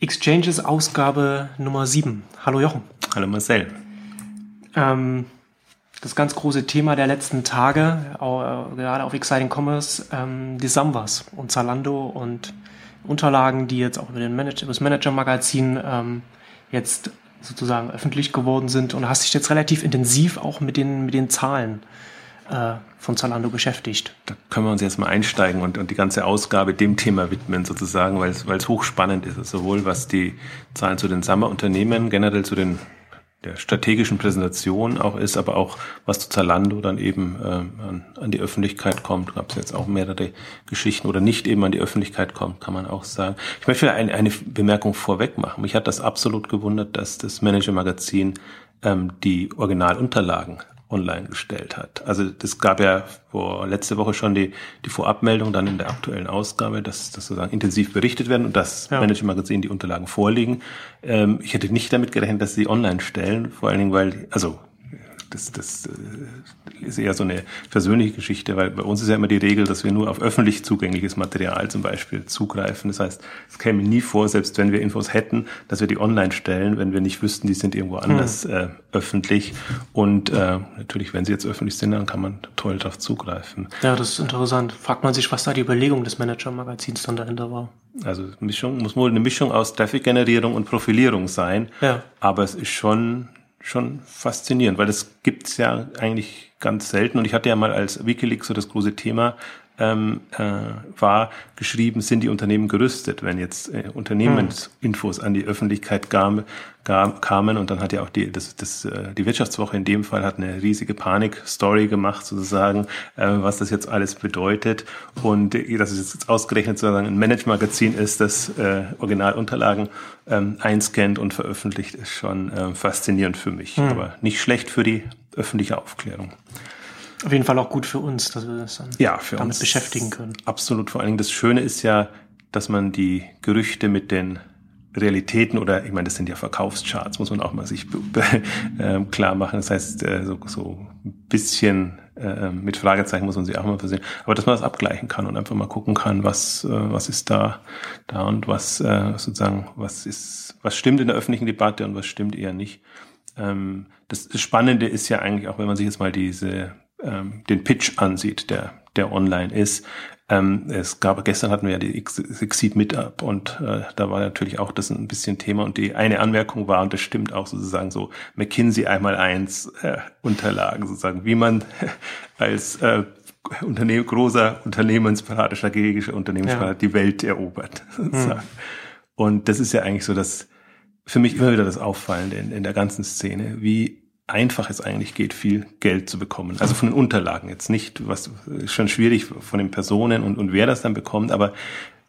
Exchanges Ausgabe Nummer 7. Hallo Jochen. Hallo Marcel. Ähm, das ganz große Thema der letzten Tage, äh, gerade auf Exciting Commerce, ähm, die Samwas und Zalando und Unterlagen, die jetzt auch über, den Manager, über das Manager-Magazin ähm, jetzt sozusagen öffentlich geworden sind und hast dich jetzt relativ intensiv auch mit den, mit den Zahlen äh, von Zalando beschäftigt. Da können wir uns jetzt mal einsteigen und, und die ganze Ausgabe dem Thema widmen sozusagen, weil es, hochspannend ist, sowohl was die Zahlen zu den Sommerunternehmen, generell zu den der strategischen Präsentation auch ist, aber auch was zu Zalando dann eben äh, an, an die Öffentlichkeit kommt. Gab es jetzt auch mehrere Geschichten oder nicht eben an die Öffentlichkeit kommt, kann man auch sagen. Ich möchte eine, eine Bemerkung vorweg machen. Mich hat das absolut gewundert, dass das Manager Magazin ähm, die Originalunterlagen online gestellt hat. Also das gab ja vor letzte Woche schon die, die Vorabmeldung dann in der aktuellen Ausgabe, dass das sozusagen intensiv berichtet werden und das ja. Manager Magazin die Unterlagen vorliegen. Ähm, ich hätte nicht damit gerechnet, dass sie online stellen, vor allen Dingen, weil, also das, das äh, ist eher so eine persönliche Geschichte, weil bei uns ist ja immer die Regel, dass wir nur auf öffentlich zugängliches Material zum Beispiel zugreifen. Das heißt, es käme nie vor, selbst wenn wir Infos hätten, dass wir die online stellen, wenn wir nicht wüssten, die sind irgendwo anders hm. äh, öffentlich. Und äh, natürlich, wenn sie jetzt öffentlich sind, dann kann man toll darauf zugreifen. Ja, das ist interessant. Fragt man sich, was da die Überlegung des Manager-Magazins dann dahinter war. Also Mischung, muss wohl eine Mischung aus Traffic-Generierung und Profilierung sein. Ja. Aber es ist schon schon faszinierend, weil das gibt's ja eigentlich ganz selten. Und ich hatte ja mal als Wikileaks so das große Thema ähm, äh, war geschrieben, sind die Unternehmen gerüstet, wenn jetzt äh, Unternehmensinfos an die Öffentlichkeit kam, kam, kamen und dann hat ja auch die, das, das, äh, die Wirtschaftswoche in dem Fall hat eine riesige Panik-Story gemacht sozusagen, äh, was das jetzt alles bedeutet und äh, dass es jetzt ausgerechnet sozusagen ein Management-Magazin ist, das äh, Originalunterlagen ähm, einscannt und veröffentlicht, ist schon äh, faszinierend für mich, hm. aber nicht schlecht für die öffentliche Aufklärung. Auf jeden Fall auch gut für uns, dass wir uns dann ja, damit uns beschäftigen können. Absolut. Vor allen Dingen das Schöne ist ja, dass man die Gerüchte mit den Realitäten oder ich meine, das sind ja Verkaufscharts, muss man auch mal sich äh, klar machen. Das heißt, äh, so, so ein bisschen äh, mit Fragezeichen muss man sich auch mal versehen. Aber dass man das abgleichen kann und einfach mal gucken kann, was, äh, was ist da, da und was äh, sozusagen, was ist, was stimmt in der öffentlichen Debatte und was stimmt eher nicht. Ähm, das Spannende ist ja eigentlich auch, wenn man sich jetzt mal diese ähm, den Pitch ansieht, der, der online ist. Ähm, es gab, gestern hatten wir ja die Exceed Meetup und äh, da war natürlich auch das ein bisschen Thema und die eine Anmerkung war, und das stimmt auch sozusagen so, McKinsey einmal eins äh, Unterlagen sozusagen, wie man als äh, Unternehmen, großer Unternehmensberater, strategischer Unternehmensberater ja. die Welt erobert. Sozusagen. Hm. Und das ist ja eigentlich so das, für mich immer wieder das Auffallende in, in der ganzen Szene, wie einfach es eigentlich geht, viel Geld zu bekommen. Also von den Unterlagen jetzt nicht, was ist schon schwierig von den Personen und, und wer das dann bekommt, aber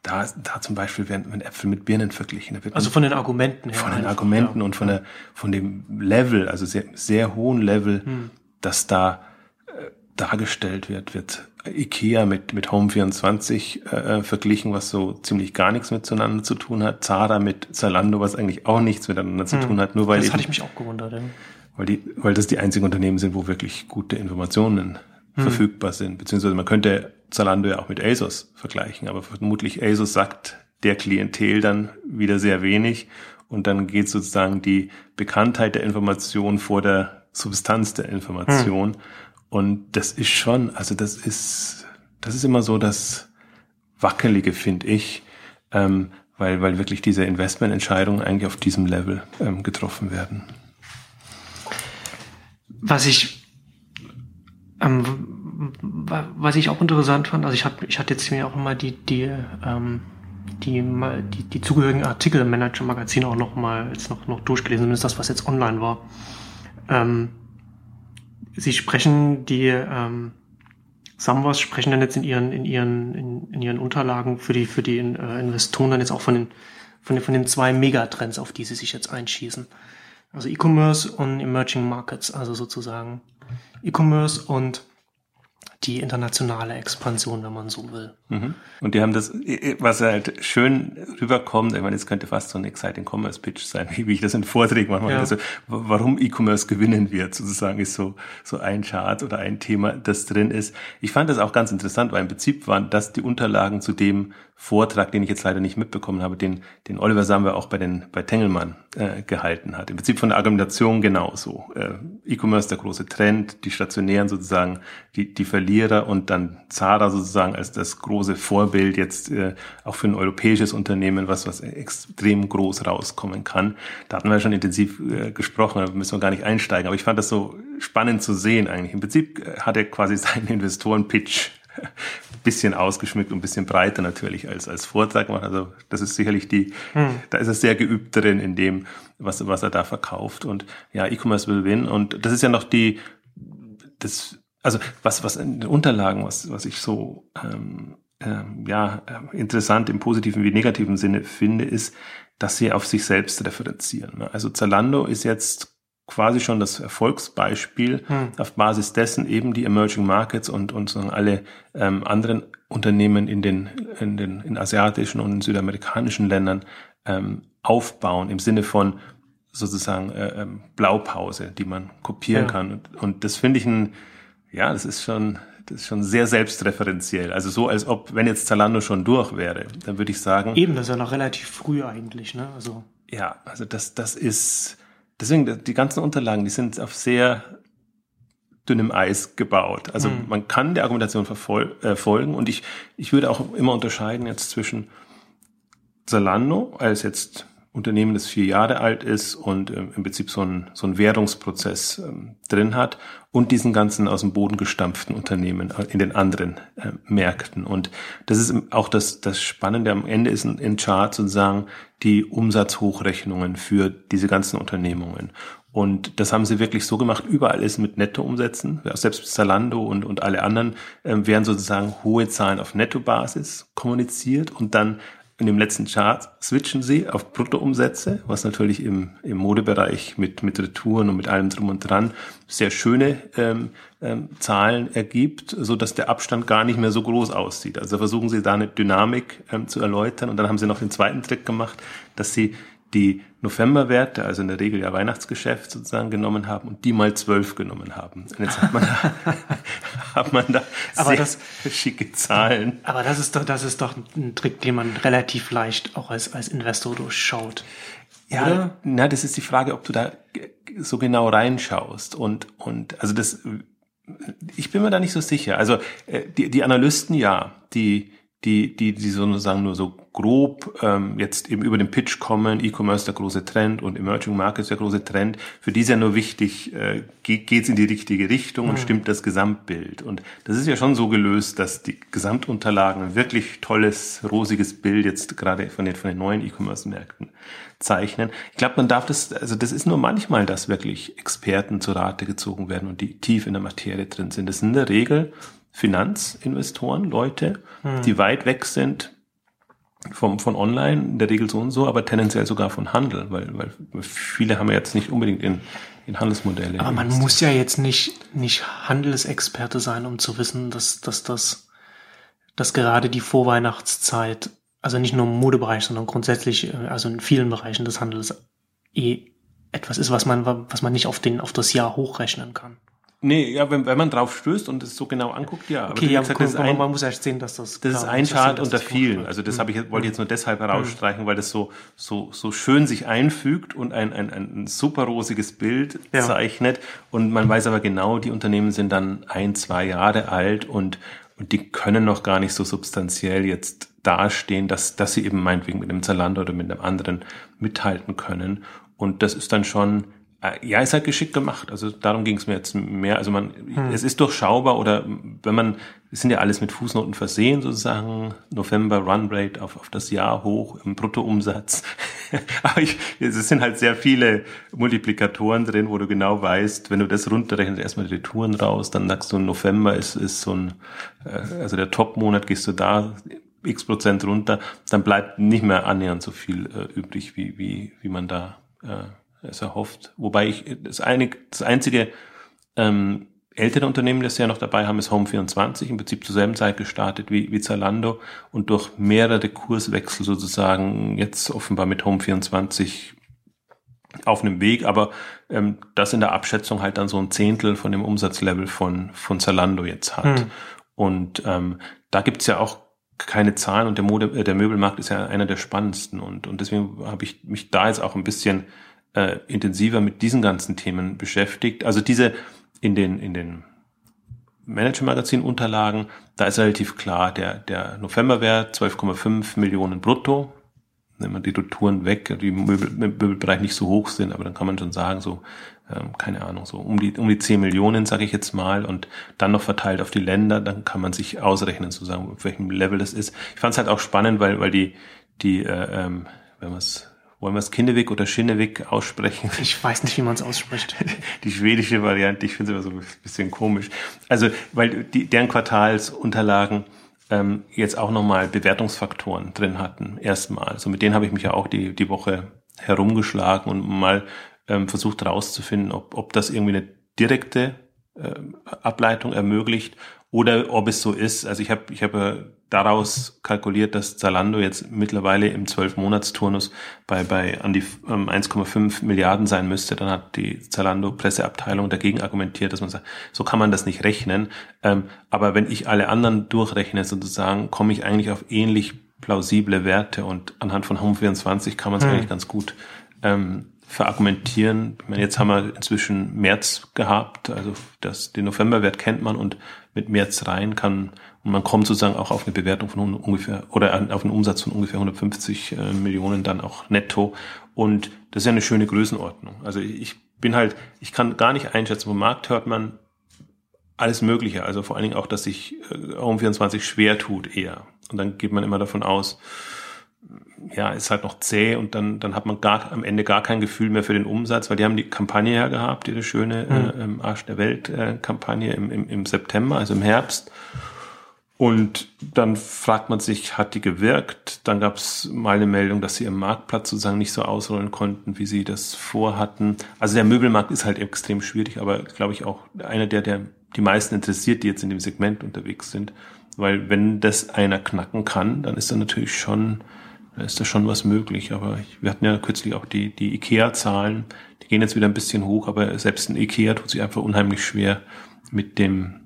da, da zum Beispiel werden, werden Äpfel mit Birnen verglichen. also von den Argumenten her. Von den Argumenten ja. und von der, von dem Level, also sehr, sehr hohen Level, hm. das da äh, dargestellt wird, wird Ikea mit, mit Home24 äh, verglichen, was so ziemlich gar nichts miteinander zu tun hat. Zara mit Zalando, was eigentlich auch nichts miteinander zu hm. tun hat, nur weil. Das hatte ich mich auch gewundert. Ja weil, die, weil das die einzigen Unternehmen sind, wo wirklich gute Informationen hm. verfügbar sind. Beziehungsweise man könnte Zalando ja auch mit ASOS vergleichen, aber vermutlich ASOS sagt der Klientel dann wieder sehr wenig und dann geht sozusagen die Bekanntheit der Information vor der Substanz der Information. Hm. Und das ist schon, also das ist, das ist immer so das Wackelige, finde ich, ähm, weil, weil wirklich diese Investmententscheidungen eigentlich auf diesem Level ähm, getroffen werden. Was ich ähm, was ich auch interessant fand, also ich habe ich hatte jetzt mir auch mal die die ähm, die, die, die zugehörigen Artikel im Manager Magazin auch noch mal jetzt noch noch durchgelesen, zumindest das was jetzt online war. Ähm, sie sprechen die ähm, Samwas sprechen dann jetzt in ihren in ihren in, in ihren Unterlagen für die für die äh, Investoren dann jetzt auch von den von den von den zwei Megatrends, auf die sie sich jetzt einschießen. Also E-Commerce und Emerging Markets, also sozusagen E-Commerce und die internationale Expansion, wenn man so will. Mhm. Und die haben das, was halt schön rüberkommt, ich meine, es könnte fast so ein Exciting Commerce Pitch sein, wie ich das in Vorträgen manchmal ja. also, warum E-Commerce gewinnen wird, sozusagen, ist so, so ein Chart oder ein Thema, das drin ist. Ich fand das auch ganz interessant, weil im Prinzip waren das die Unterlagen zu dem, Vortrag, den ich jetzt leider nicht mitbekommen habe, den, den Oliver Samwer auch bei den bei Tengelmann äh, gehalten hat. Im Prinzip von der Argumentation genauso. Äh, E-Commerce der große Trend, die stationären sozusagen die, die Verlierer und dann Zara sozusagen als das große Vorbild jetzt äh, auch für ein europäisches Unternehmen, was was extrem groß rauskommen kann. Da hatten wir schon intensiv äh, gesprochen, da müssen wir gar nicht einsteigen. Aber ich fand das so spannend zu sehen eigentlich. Im Prinzip äh, hat er quasi seinen Investoren-Pitch bisschen ausgeschmückt und ein bisschen breiter natürlich als, als Vortrag gemacht. Also das ist sicherlich die, hm. da ist er sehr geübt drin in dem, was, was er da verkauft. Und ja, E-Commerce will win. Und das ist ja noch die, das, also was, was in den Unterlagen, was, was ich so ähm, ähm, ja, interessant im positiven wie negativen Sinne finde, ist, dass sie auf sich selbst referenzieren. Also Zalando ist jetzt quasi schon das Erfolgsbeispiel hm. auf Basis dessen eben die Emerging Markets und, und so alle ähm, anderen Unternehmen in den, in den in asiatischen und in südamerikanischen Ländern ähm, aufbauen im Sinne von sozusagen äh, ähm, Blaupause, die man kopieren ja. kann. Und, und das finde ich ein, ja, das ist schon, das ist schon sehr selbstreferenziell. Also so, als ob, wenn jetzt Zalando schon durch wäre, dann würde ich sagen. Eben, das ist ja noch relativ früh eigentlich, ne? Also. Ja, also das, das ist, deswegen, die ganzen Unterlagen, die sind auf sehr dünnem Eis gebaut. Also mhm. man kann der Argumentation äh, folgen und ich, ich würde auch immer unterscheiden jetzt zwischen Zalando als jetzt Unternehmen, das vier Jahre alt ist und ähm, im Prinzip so ein, so ein Währungsprozess ähm, drin hat und diesen ganzen aus dem Boden gestampften Unternehmen äh, in den anderen äh, Märkten. Und das ist auch das, das Spannende am Ende ist ein, ein Chart sozusagen die Umsatzhochrechnungen für diese ganzen Unternehmungen. Und das haben sie wirklich so gemacht. Überall ist mit Nettoumsätzen. Selbst Zalando und, und alle anderen äh, werden sozusagen hohe Zahlen auf Nettobasis kommuniziert und dann in dem letzten Chart switchen sie auf Bruttoumsätze, was natürlich im, im Modebereich mit, mit Retouren und mit allem drum und dran sehr schöne ähm, ähm, Zahlen ergibt, so dass der Abstand gar nicht mehr so groß aussieht. Also versuchen sie da eine Dynamik ähm, zu erläutern und dann haben sie noch den zweiten Trick gemacht, dass sie die Novemberwerte, also in der Regel ja Weihnachtsgeschäft sozusagen genommen haben und die mal zwölf genommen haben. Und jetzt hat man da, hat man da aber das, schicke Zahlen. Aber das ist doch, das ist doch ein Trick, den man relativ leicht auch als, als Investor durchschaut. Ja, oder? na, das ist die Frage, ob du da so genau reinschaust und, und, also das, ich bin mir da nicht so sicher. Also, äh, die, die Analysten, ja, die, die, die, die sozusagen nur so grob ähm, jetzt eben über den Pitch kommen, E-Commerce der große Trend und Emerging Markets der große Trend. Für die ist ja nur wichtig, äh, geht es in die richtige Richtung mhm. und stimmt das Gesamtbild. Und das ist ja schon so gelöst, dass die Gesamtunterlagen ein wirklich tolles, rosiges Bild jetzt gerade von den, von den neuen E-Commerce-Märkten zeichnen. Ich glaube, man darf das, also das ist nur manchmal, dass wirklich Experten zu Rate gezogen werden und die tief in der Materie drin sind. Das sind in der Regel Finanzinvestoren, Leute, hm. die weit weg sind vom, von online, in der Regel so und so, aber tendenziell sogar von Handel, weil, weil viele haben ja jetzt nicht unbedingt in, in Handelsmodelle. Aber man muss ja jetzt nicht, nicht Handelsexperte sein, um zu wissen, dass, dass das, dass gerade die Vorweihnachtszeit, also nicht nur im Modebereich, sondern grundsätzlich, äh, also in vielen Bereichen des Handels eh etwas ist, was man, was man nicht auf den, auf das Jahr hochrechnen kann. Nee, ja, wenn, wenn man drauf stößt und es so genau anguckt, ja. Okay, ja, gesagt, cool, ein, man muss erst sehen, dass das. Das ist ein Chart unter vielen. Also das mhm. habe ich wollte ich jetzt nur deshalb herausstreichen, mhm. weil das so so so schön sich einfügt und ein ein, ein super rosiges Bild ja. zeichnet. Und man weiß aber genau, die Unternehmen sind dann ein zwei Jahre alt und und die können noch gar nicht so substanziell jetzt dastehen, dass dass sie eben meinetwegen mit einem Zalando oder mit einem anderen mithalten können. Und das ist dann schon ja, ist halt geschickt gemacht. Also darum ging es mir jetzt mehr. Also man, hm. es ist durchschaubar oder wenn man, es sind ja alles mit Fußnoten versehen sozusagen. November Run Rate auf, auf das Jahr hoch im Bruttoumsatz. Aber ich, es sind halt sehr viele Multiplikatoren drin, wo du genau weißt, wenn du das runterrechnest, erstmal die Touren raus, dann sagst du, November ist, ist so ein, äh, also der Top-Monat gehst du da x Prozent runter, dann bleibt nicht mehr annähernd so viel äh, übrig, wie, wie, wie man da äh, es erhofft. Wobei ich das, einig, das einzige ähm, ältere Unternehmen, das ja noch dabei haben, ist Home24, im Prinzip zur selben Zeit gestartet wie, wie Zalando und durch mehrere Kurswechsel sozusagen jetzt offenbar mit Home24 auf einem Weg, aber ähm, das in der Abschätzung halt dann so ein Zehntel von dem Umsatzlevel von, von Zalando jetzt hat. Hm. Und ähm, da gibt's ja auch keine Zahlen und der, Mode, äh, der Möbelmarkt ist ja einer der spannendsten und, und deswegen habe ich mich da jetzt auch ein bisschen äh, intensiver mit diesen ganzen Themen beschäftigt. Also diese in den, in den Manager-Magazin-Unterlagen, da ist relativ klar, der, der Novemberwert 12,5 Millionen brutto. Wenn man die Retouren weg, die Möbel, Möbelbereich nicht so hoch sind, aber dann kann man schon sagen, so, ähm, keine Ahnung, so um die, um die 10 Millionen, sage ich jetzt mal, und dann noch verteilt auf die Länder, dann kann man sich ausrechnen, sozusagen, auf welchem Level das ist. Ich fand es halt auch spannend, weil, weil die, die, äh, ähm, wenn man es wollen wir es Kinnevik oder Schinnevik aussprechen? Ich weiß nicht, wie man es ausspricht. Die schwedische Variante, ich finde es immer so ein bisschen komisch. Also, weil die, deren Quartalsunterlagen ähm, jetzt auch nochmal Bewertungsfaktoren drin hatten, erstmal. Also mit denen habe ich mich ja auch die, die Woche herumgeschlagen und mal ähm, versucht herauszufinden, ob, ob das irgendwie eine direkte äh, Ableitung ermöglicht oder ob es so ist. Also ich habe ich hab, daraus kalkuliert, dass Zalando jetzt mittlerweile im 12-Monats-Turnus bei, bei an die ähm, 1,5 Milliarden sein müsste. Dann hat die Zalando-Presseabteilung dagegen argumentiert, dass man sagt, so kann man das nicht rechnen. Ähm, aber wenn ich alle anderen durchrechne sozusagen, komme ich eigentlich auf ähnlich plausible Werte und anhand von Home24 kann man es hm. eigentlich ganz gut ähm, verargumentieren. Ich meine, jetzt haben wir inzwischen März gehabt, also das, den Novemberwert kennt man und mit März rein kann und man kommt sozusagen auch auf eine Bewertung von ungefähr oder auf einen Umsatz von ungefähr 150 äh, Millionen dann auch netto und das ist ja eine schöne Größenordnung. Also ich bin halt, ich kann gar nicht einschätzen, vom Markt hört man alles Mögliche, also vor allen Dingen auch, dass sich äh, Home24 schwer tut eher und dann geht man immer davon aus, ja, ist halt noch zäh und dann, dann hat man gar, am Ende gar kein Gefühl mehr für den Umsatz, weil die haben die Kampagne ja gehabt, die schöne mhm. äh, Arsch der Welt äh, Kampagne im, im, im September, also im Herbst. Und dann fragt man sich, hat die gewirkt? Dann gab es mal eine Meldung, dass sie im Marktplatz sozusagen nicht so ausrollen konnten, wie sie das vorhatten. Also der Möbelmarkt ist halt extrem schwierig, aber glaube ich auch einer der, der die meisten interessiert, die jetzt in dem Segment unterwegs sind. Weil wenn das einer knacken kann, dann ist da natürlich schon da ist da schon was möglich. Aber ich, wir hatten ja kürzlich auch die, die IKEA-Zahlen, die gehen jetzt wieder ein bisschen hoch, aber selbst ein IKEA tut sich einfach unheimlich schwer mit dem,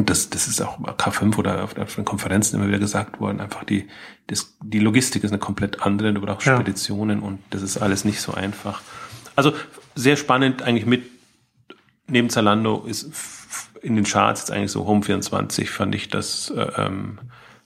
das, das ist auch K5 oder auf, auf den Konferenzen immer wieder gesagt worden, einfach die, das, die Logistik ist eine komplett andere, du brauchst ja. Speditionen und das ist alles nicht so einfach. Also sehr spannend eigentlich mit, neben Zalando ist in den Charts jetzt eigentlich so Home24 fand ich das, äh, ähm,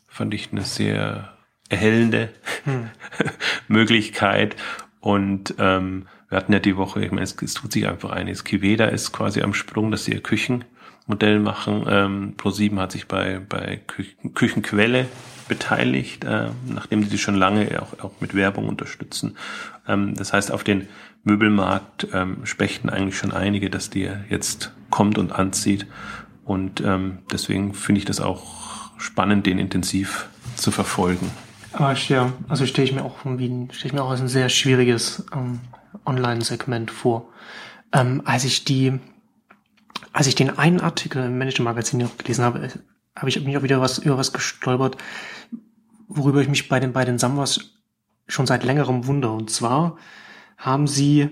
fand ich eine sehr erhellende hm. Möglichkeit. Und ähm, wir hatten ja die Woche, ich meine, es, es tut sich einfach einiges. Kiveda ist quasi am Sprung, dass sie ihr Küchenmodell machen. Ähm, Pro7 hat sich bei, bei Küchen, Küchenquelle beteiligt, äh, nachdem sie die schon lange auch, auch mit Werbung unterstützen. Ähm, das heißt, auf den Möbelmarkt ähm, spechten eigentlich schon einige, dass die jetzt kommt und anzieht. Und ähm, deswegen finde ich das auch spannend, den intensiv zu verfolgen. Aber ich, ja, also stelle ich mir auch irgendwie, stelle ich mir auch als ein sehr schwieriges ähm, Online-Segment vor. Ähm, als ich die, als ich den einen Artikel im Manager Magazin noch gelesen habe, habe ich mich auch wieder was über was gestolpert, worüber ich mich bei den bei den Samwas schon seit längerem wundere. Und zwar haben sie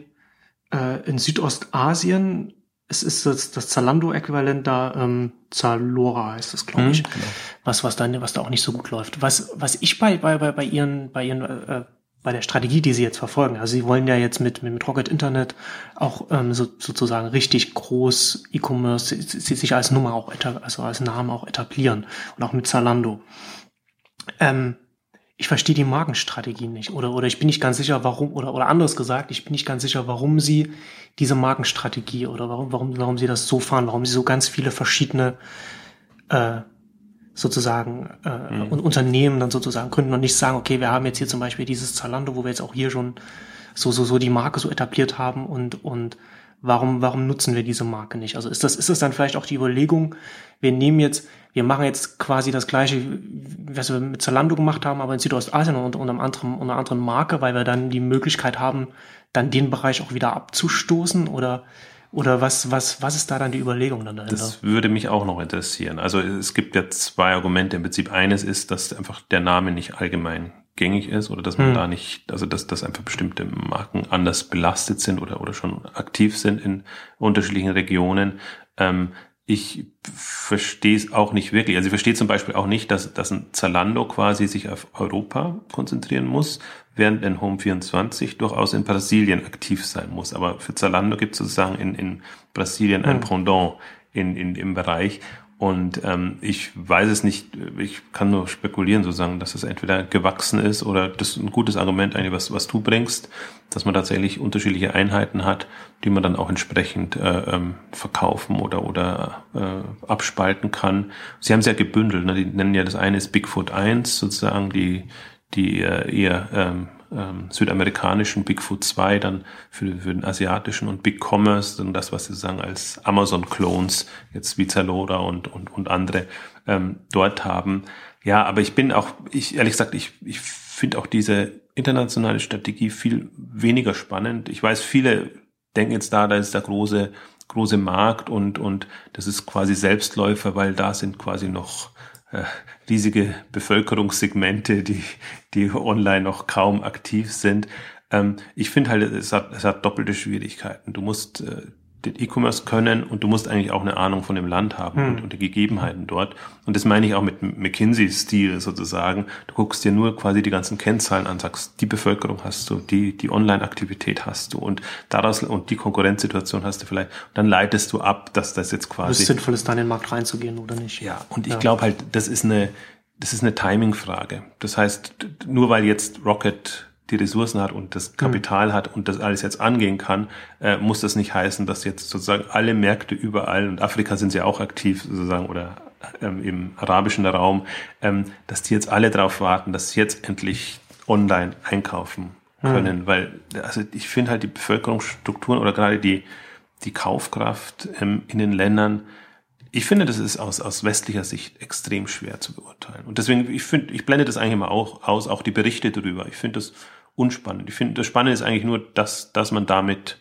äh, in Südostasien es ist das, das Zalando-Äquivalent da, ähm, Zalora heißt das, glaube ich. Mhm, genau. Was, was dann, was da auch nicht so gut läuft. Was, was ich bei, bei, bei, bei ihren, bei ihren, äh, bei der Strategie, die sie jetzt verfolgen, also sie wollen ja jetzt mit, mit, mit Rocket Internet auch ähm, so, sozusagen richtig groß E-Commerce sich als Nummer auch, also als Name auch etablieren und auch mit Zalando. Ähm, ich verstehe die Markenstrategie nicht oder oder ich bin nicht ganz sicher, warum oder oder anderes gesagt, ich bin nicht ganz sicher, warum sie diese Markenstrategie oder warum warum warum sie das so fahren, warum sie so ganz viele verschiedene äh, sozusagen äh, mhm. Unternehmen dann sozusagen gründen und nicht sagen, okay, wir haben jetzt hier zum Beispiel dieses Zalando, wo wir jetzt auch hier schon so so so die Marke so etabliert haben und und warum, warum nutzen wir diese Marke nicht? Also ist das, ist das dann vielleicht auch die Überlegung, wir nehmen jetzt, wir machen jetzt quasi das gleiche, was wir mit Zalando gemacht haben, aber in Südostasien unter, unter, einem anderen, unter einer anderen Marke, weil wir dann die Möglichkeit haben, dann den Bereich auch wieder abzustoßen oder oder was, was, was ist da dann die Überlegung dann dahinter? Das würde mich auch noch interessieren. Also es gibt ja zwei Argumente. Im Prinzip eines ist, dass einfach der Name nicht allgemein gängig ist oder dass man hm. da nicht, also dass, dass einfach bestimmte Marken anders belastet sind oder, oder schon aktiv sind in unterschiedlichen Regionen. Ähm, ich verstehe es auch nicht wirklich. Also ich verstehe zum Beispiel auch nicht, dass, dass ein Zalando quasi sich auf Europa konzentrieren muss, während ein Home24 durchaus in Brasilien aktiv sein muss. Aber für Zalando gibt es sozusagen in, in Brasilien ein hm. Pendant in, in, im Bereich. Und ähm, ich weiß es nicht, ich kann nur spekulieren sozusagen, dass es entweder gewachsen ist oder das ist ein gutes Argument eigentlich, was, was du bringst, dass man tatsächlich unterschiedliche Einheiten hat, die man dann auch entsprechend äh, ähm, verkaufen oder, oder äh, abspalten kann. Sie haben es ja gebündelt, ne? die nennen ja das eine ist Bigfoot 1, sozusagen die, die äh, eher ähm, ähm, südamerikanischen Bigfoot 2 dann für, für den asiatischen und Big Commerce, dann das, was sie sagen als Amazon-Clones, jetzt wie Zalora und, und, und andere ähm, dort haben. Ja, aber ich bin auch, ich ehrlich gesagt, ich, ich finde auch diese internationale Strategie viel weniger spannend. Ich weiß, viele denken jetzt da, da ist der große, große Markt und, und das ist quasi Selbstläufer, weil da sind quasi noch riesige Bevölkerungssegmente, die, die online noch kaum aktiv sind. Ähm, ich finde halt, es hat, es hat doppelte Schwierigkeiten. Du musst äh, den E-Commerce können und du musst eigentlich auch eine Ahnung von dem Land haben hm. und, und die Gegebenheiten dort. Und das meine ich auch mit McKinsey-Stil sozusagen. Du guckst dir nur quasi die ganzen Kennzahlen an, sagst, die Bevölkerung hast du, die, die Online-Aktivität hast du und daraus und die Konkurrenzsituation hast du vielleicht. Dann leitest du ab, dass das jetzt quasi. Es sinnvoll ist, da in den Markt reinzugehen oder nicht. Ja, und ich ja. glaube halt, das ist eine, das ist eine Timing-Frage. Das heißt, nur weil jetzt Rocket die Ressourcen hat und das Kapital mhm. hat und das alles jetzt angehen kann, äh, muss das nicht heißen, dass jetzt sozusagen alle Märkte überall, und Afrika sind sie auch aktiv sozusagen, oder ähm, im arabischen Raum, ähm, dass die jetzt alle darauf warten, dass sie jetzt endlich online einkaufen können, mhm. weil also ich finde halt die Bevölkerungsstrukturen oder gerade die, die Kaufkraft ähm, in den Ländern, ich finde, das ist aus, aus westlicher Sicht extrem schwer zu beurteilen. Und deswegen, ich finde, ich blende das eigentlich immer auch aus, auch die Berichte darüber. Ich finde das unspannend. Ich finde, das Spannende ist eigentlich nur, dass, dass man damit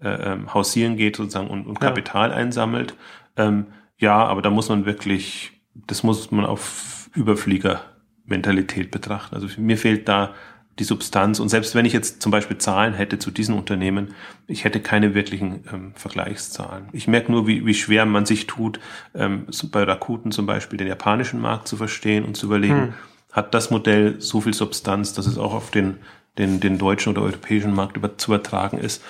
äh, ähm, hausieren geht sozusagen und, und Kapital ja. einsammelt. Ähm, ja, aber da muss man wirklich, das muss man auf Überflieger-Mentalität betrachten. Also mir fehlt da die Substanz. Und selbst wenn ich jetzt zum Beispiel Zahlen hätte zu diesen Unternehmen, ich hätte keine wirklichen ähm, Vergleichszahlen. Ich merke nur, wie, wie schwer man sich tut, ähm, bei Rakuten zum Beispiel den japanischen Markt zu verstehen und zu überlegen, hm. hat das Modell so viel Substanz, dass es auch auf den den, den deutschen oder europäischen Markt über, zu übertragen ist.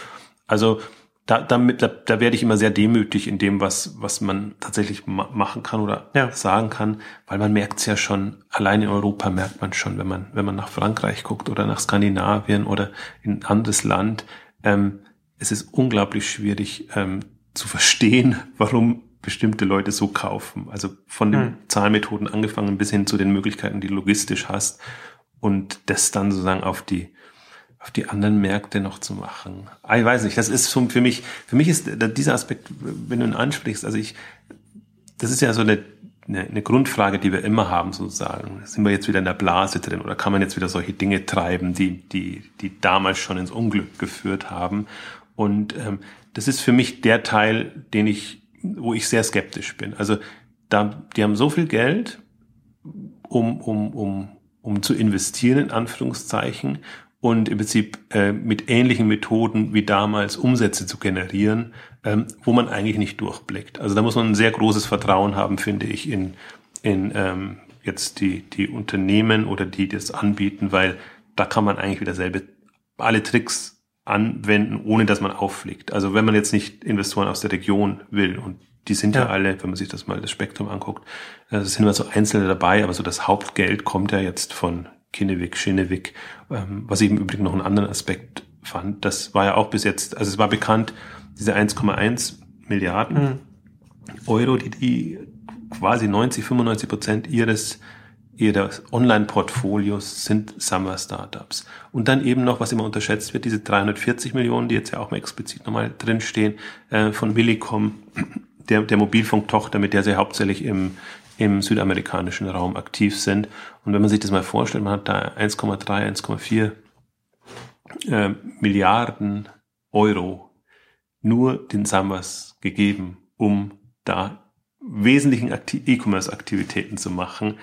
Also da, damit, da, da werde ich immer sehr demütig in dem, was, was man tatsächlich ma machen kann oder ja. sagen kann, weil man merkt es ja schon, allein in Europa merkt man schon, wenn man, wenn man nach Frankreich guckt oder nach Skandinavien oder in ein anderes Land, ähm, es ist unglaublich schwierig ähm, zu verstehen, warum bestimmte Leute so kaufen. Also von den hm. Zahlmethoden angefangen bis hin zu den Möglichkeiten, die du logistisch hast und das dann sozusagen auf die auf die anderen Märkte noch zu machen. Ah, ich weiß nicht, das ist für mich, für mich ist dieser Aspekt, wenn du ihn ansprichst, also ich, das ist ja so eine, eine, Grundfrage, die wir immer haben, sozusagen. Sind wir jetzt wieder in der Blase drin oder kann man jetzt wieder solche Dinge treiben, die, die, die damals schon ins Unglück geführt haben? Und ähm, das ist für mich der Teil, den ich, wo ich sehr skeptisch bin. Also da, die haben so viel Geld, um, um, um, um zu investieren, in Anführungszeichen, und im Prinzip äh, mit ähnlichen Methoden wie damals Umsätze zu generieren, ähm, wo man eigentlich nicht durchblickt. Also da muss man ein sehr großes Vertrauen haben, finde ich, in, in ähm, jetzt die, die Unternehmen oder die das anbieten, weil da kann man eigentlich wieder selber alle Tricks anwenden, ohne dass man auffliegt. Also wenn man jetzt nicht Investoren aus der Region will und die sind ja, ja alle, wenn man sich das mal das Spektrum anguckt, äh, es sind immer so Einzelne dabei, aber so das Hauptgeld kommt ja jetzt von Kinnevik, Schinnevik, ähm, was ich im Übrigen noch einen anderen Aspekt fand. Das war ja auch bis jetzt, also es war bekannt, diese 1,1 Milliarden mhm. Euro, die die quasi 90, 95 Prozent ihres ihres Online-Portfolios sind Summer-Startups. Und dann eben noch, was immer unterschätzt wird, diese 340 Millionen, die jetzt ja auch mal explizit nochmal drinstehen, äh, von Millicom, der, der Mobilfunktochter, mit der sie hauptsächlich im, im südamerikanischen Raum aktiv sind. Und wenn man sich das mal vorstellt, man hat da 1,3, 1,4 äh, Milliarden Euro nur den Summers gegeben, um da wesentlichen E-Commerce-Aktivitäten zu machen.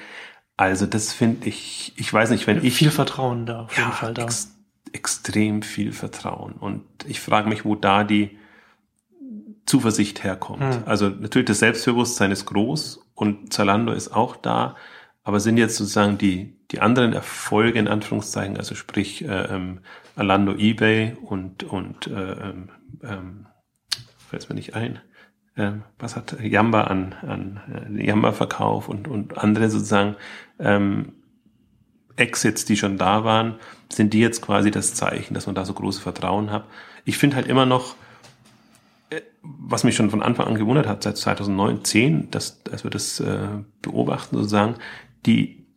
Also das finde ich, ich weiß nicht, wenn ich... Viel Vertrauen da, auf jeden Fall da. Ex, extrem viel Vertrauen. Und ich frage mich, wo da die Zuversicht herkommt. Mhm. Also natürlich das Selbstbewusstsein ist groß und Zalando ist auch da, aber sind jetzt sozusagen die, die anderen Erfolge in Anführungszeichen, also sprich äh, ähm, Alando eBay und, und äh, ähm, ähm, fällt mir nicht ein, ähm, was hat Yamba an, an äh, Yamba-Verkauf und, und andere sozusagen ähm, Exits, die schon da waren, sind die jetzt quasi das Zeichen, dass man da so großes Vertrauen hat. Ich finde halt immer noch, was mich schon von Anfang an gewundert hat, seit 2009, dass, als wir das äh, beobachten, sozusagen, die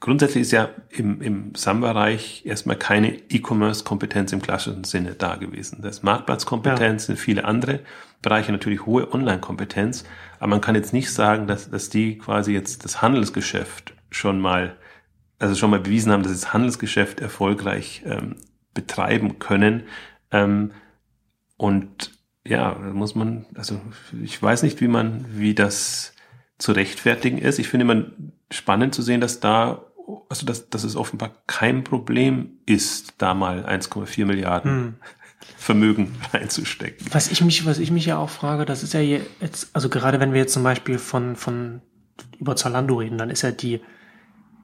grundsätzlich ist ja im, im SAM-Bereich erstmal keine E-Commerce-Kompetenz im klassischen Sinne da gewesen. Das ist Marktplatzkompetenz, ja. sind viele andere Bereiche natürlich hohe Online-Kompetenz, aber man kann jetzt nicht sagen, dass, dass die quasi jetzt das Handelsgeschäft schon mal, also schon mal bewiesen haben, dass sie das Handelsgeschäft erfolgreich ähm, betreiben können. Ähm, und ja, muss man, also ich weiß nicht, wie man, wie das zu rechtfertigen ist. Ich finde immer spannend zu sehen, dass da, also dass, dass es offenbar kein Problem ist, da mal 1,4 Milliarden hm. Vermögen reinzustecken. Was ich mich, was ich mich ja auch frage, das ist ja jetzt, also gerade wenn wir jetzt zum Beispiel von, von über Zalando reden, dann ist ja die,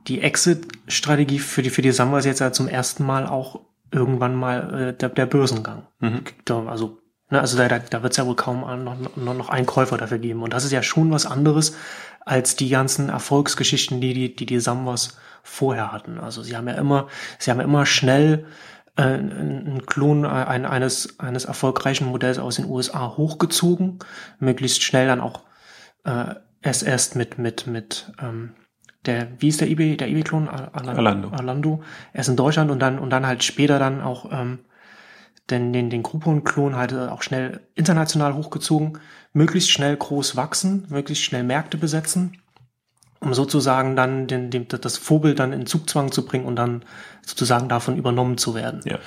die Exit-Strategie für die, für die Sammler jetzt ja zum ersten Mal auch irgendwann mal äh, der, der Börsengang. Mhm. Also Ne, also da, da, wird es ja wohl kaum noch, noch, noch einen Käufer dafür geben. Und das ist ja schon was anderes als die ganzen Erfolgsgeschichten, die die, die, die Samwas vorher hatten. Also sie haben ja immer, sie haben ja immer schnell äh, einen Klon ein, eines, eines erfolgreichen Modells aus den USA hochgezogen, möglichst schnell dann auch äh, erst erst mit, mit, mit ähm, der, wie ist der eBay, der eBay-Klon? Alando. Alando. Erst in Deutschland und dann, und dann halt später dann auch ähm, denn den, den Groupon-Klon halt auch schnell international hochgezogen, möglichst schnell groß wachsen, möglichst schnell Märkte besetzen, um sozusagen dann den, den, das Vorbild dann in Zugzwang zu bringen und dann sozusagen davon übernommen zu werden. Ja.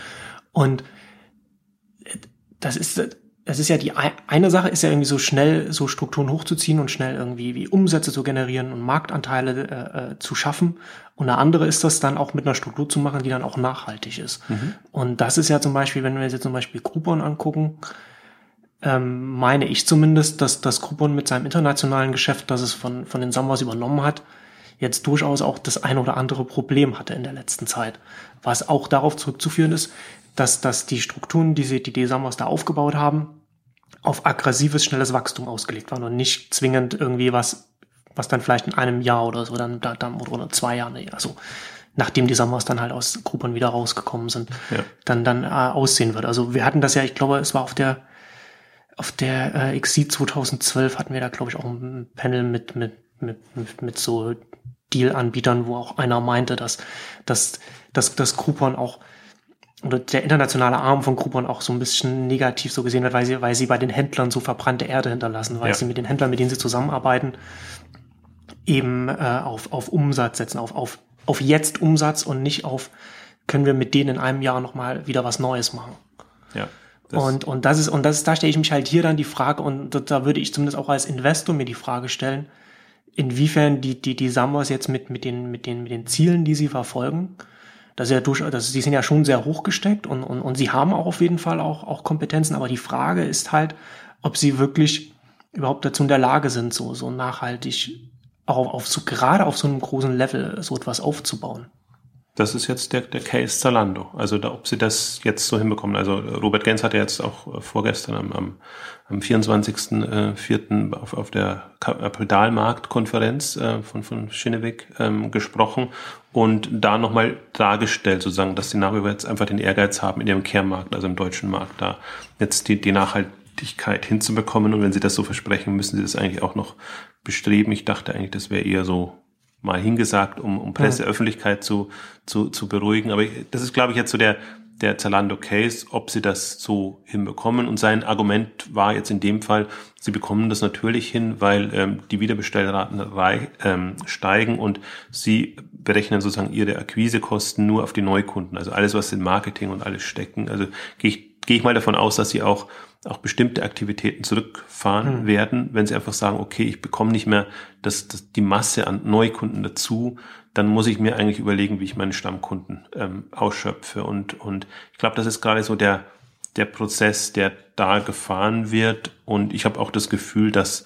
Und das ist, das ist ja die eine Sache ist ja irgendwie so schnell so Strukturen hochzuziehen und schnell irgendwie wie Umsätze zu generieren und Marktanteile äh, äh, zu schaffen. Und eine andere ist das dann auch mit einer Struktur zu machen, die dann auch nachhaltig ist. Mhm. Und das ist ja zum Beispiel, wenn wir uns jetzt zum Beispiel Groupon angucken, ähm, meine ich zumindest, dass das Groupon mit seinem internationalen Geschäft, das es von, von den Sambas übernommen hat, jetzt durchaus auch das ein oder andere Problem hatte in der letzten Zeit. Was auch darauf zurückzuführen ist, dass, dass die Strukturen, die sie, die, die Sambas da aufgebaut haben, auf aggressives, schnelles Wachstum ausgelegt waren und nicht zwingend irgendwie was, was dann vielleicht in einem Jahr oder so dann, dann oder zwei Jahren, also nachdem die Summers dann halt aus Groupon wieder rausgekommen sind, ja. dann dann äh, aussehen wird. Also wir hatten das ja, ich glaube, es war auf der auf der äh, XC 2012 hatten wir da glaube ich auch ein Panel mit mit mit mit, mit so Deal-Anbietern, wo auch einer meinte, dass dass dass das Groupon auch oder der internationale Arm von Groupon auch so ein bisschen negativ so gesehen wird, weil sie, weil sie bei den Händlern so verbrannte Erde hinterlassen, weil ja. sie mit den Händlern, mit denen sie zusammenarbeiten, eben äh, auf, auf Umsatz setzen, auf, auf, auf jetzt Umsatz und nicht auf, können wir mit denen in einem Jahr nochmal wieder was Neues machen. Ja. Und, und das ist, und das ist, da stelle ich mich halt hier dann die Frage, und da, da würde ich zumindest auch als Investor mir die Frage stellen, inwiefern die, die, die Sambas jetzt mit, mit den, mit den, mit den Zielen, die sie verfolgen, das ist ja durch, das, sie sind ja schon sehr hochgesteckt und, und, und sie haben auch auf jeden Fall auch, auch Kompetenzen, aber die Frage ist halt, ob sie wirklich überhaupt dazu in der Lage sind, so, so nachhaltig auch auf so, gerade auf so einem großen Level so etwas aufzubauen. Das ist jetzt der, der Case Zalando. Also da, ob sie das jetzt so hinbekommen. Also Robert Gens hatte jetzt auch äh, vorgestern am, am, am 24.04. Äh, auf, auf der Kapitalmarktkonferenz äh, von, von Schinneweg ähm, gesprochen und da nochmal dargestellt, sozusagen, dass die nach jetzt einfach den Ehrgeiz haben, in ihrem Kernmarkt, also im deutschen Markt, da jetzt die, die Nachhaltigkeit hinzubekommen. Und wenn sie das so versprechen, müssen sie das eigentlich auch noch bestreben. Ich dachte eigentlich, das wäre eher so mal hingesagt, um, um Presseöffentlichkeit zu, zu, zu beruhigen. Aber das ist, glaube ich, jetzt so der, der Zalando-Case, ob sie das so hinbekommen. Und sein Argument war jetzt in dem Fall, sie bekommen das natürlich hin, weil ähm, die Wiederbestellraten ähm, steigen und sie berechnen sozusagen ihre Akquisekosten nur auf die Neukunden. Also alles, was in Marketing und alles stecken. Also gehe ich, gehe ich mal davon aus, dass sie auch auch bestimmte Aktivitäten zurückfahren mhm. werden, wenn sie einfach sagen, okay, ich bekomme nicht mehr das, das, die Masse an Neukunden dazu, dann muss ich mir eigentlich überlegen, wie ich meine Stammkunden ähm, ausschöpfe. Und, und ich glaube, das ist gerade so der, der Prozess, der da gefahren wird. Und ich habe auch das Gefühl, dass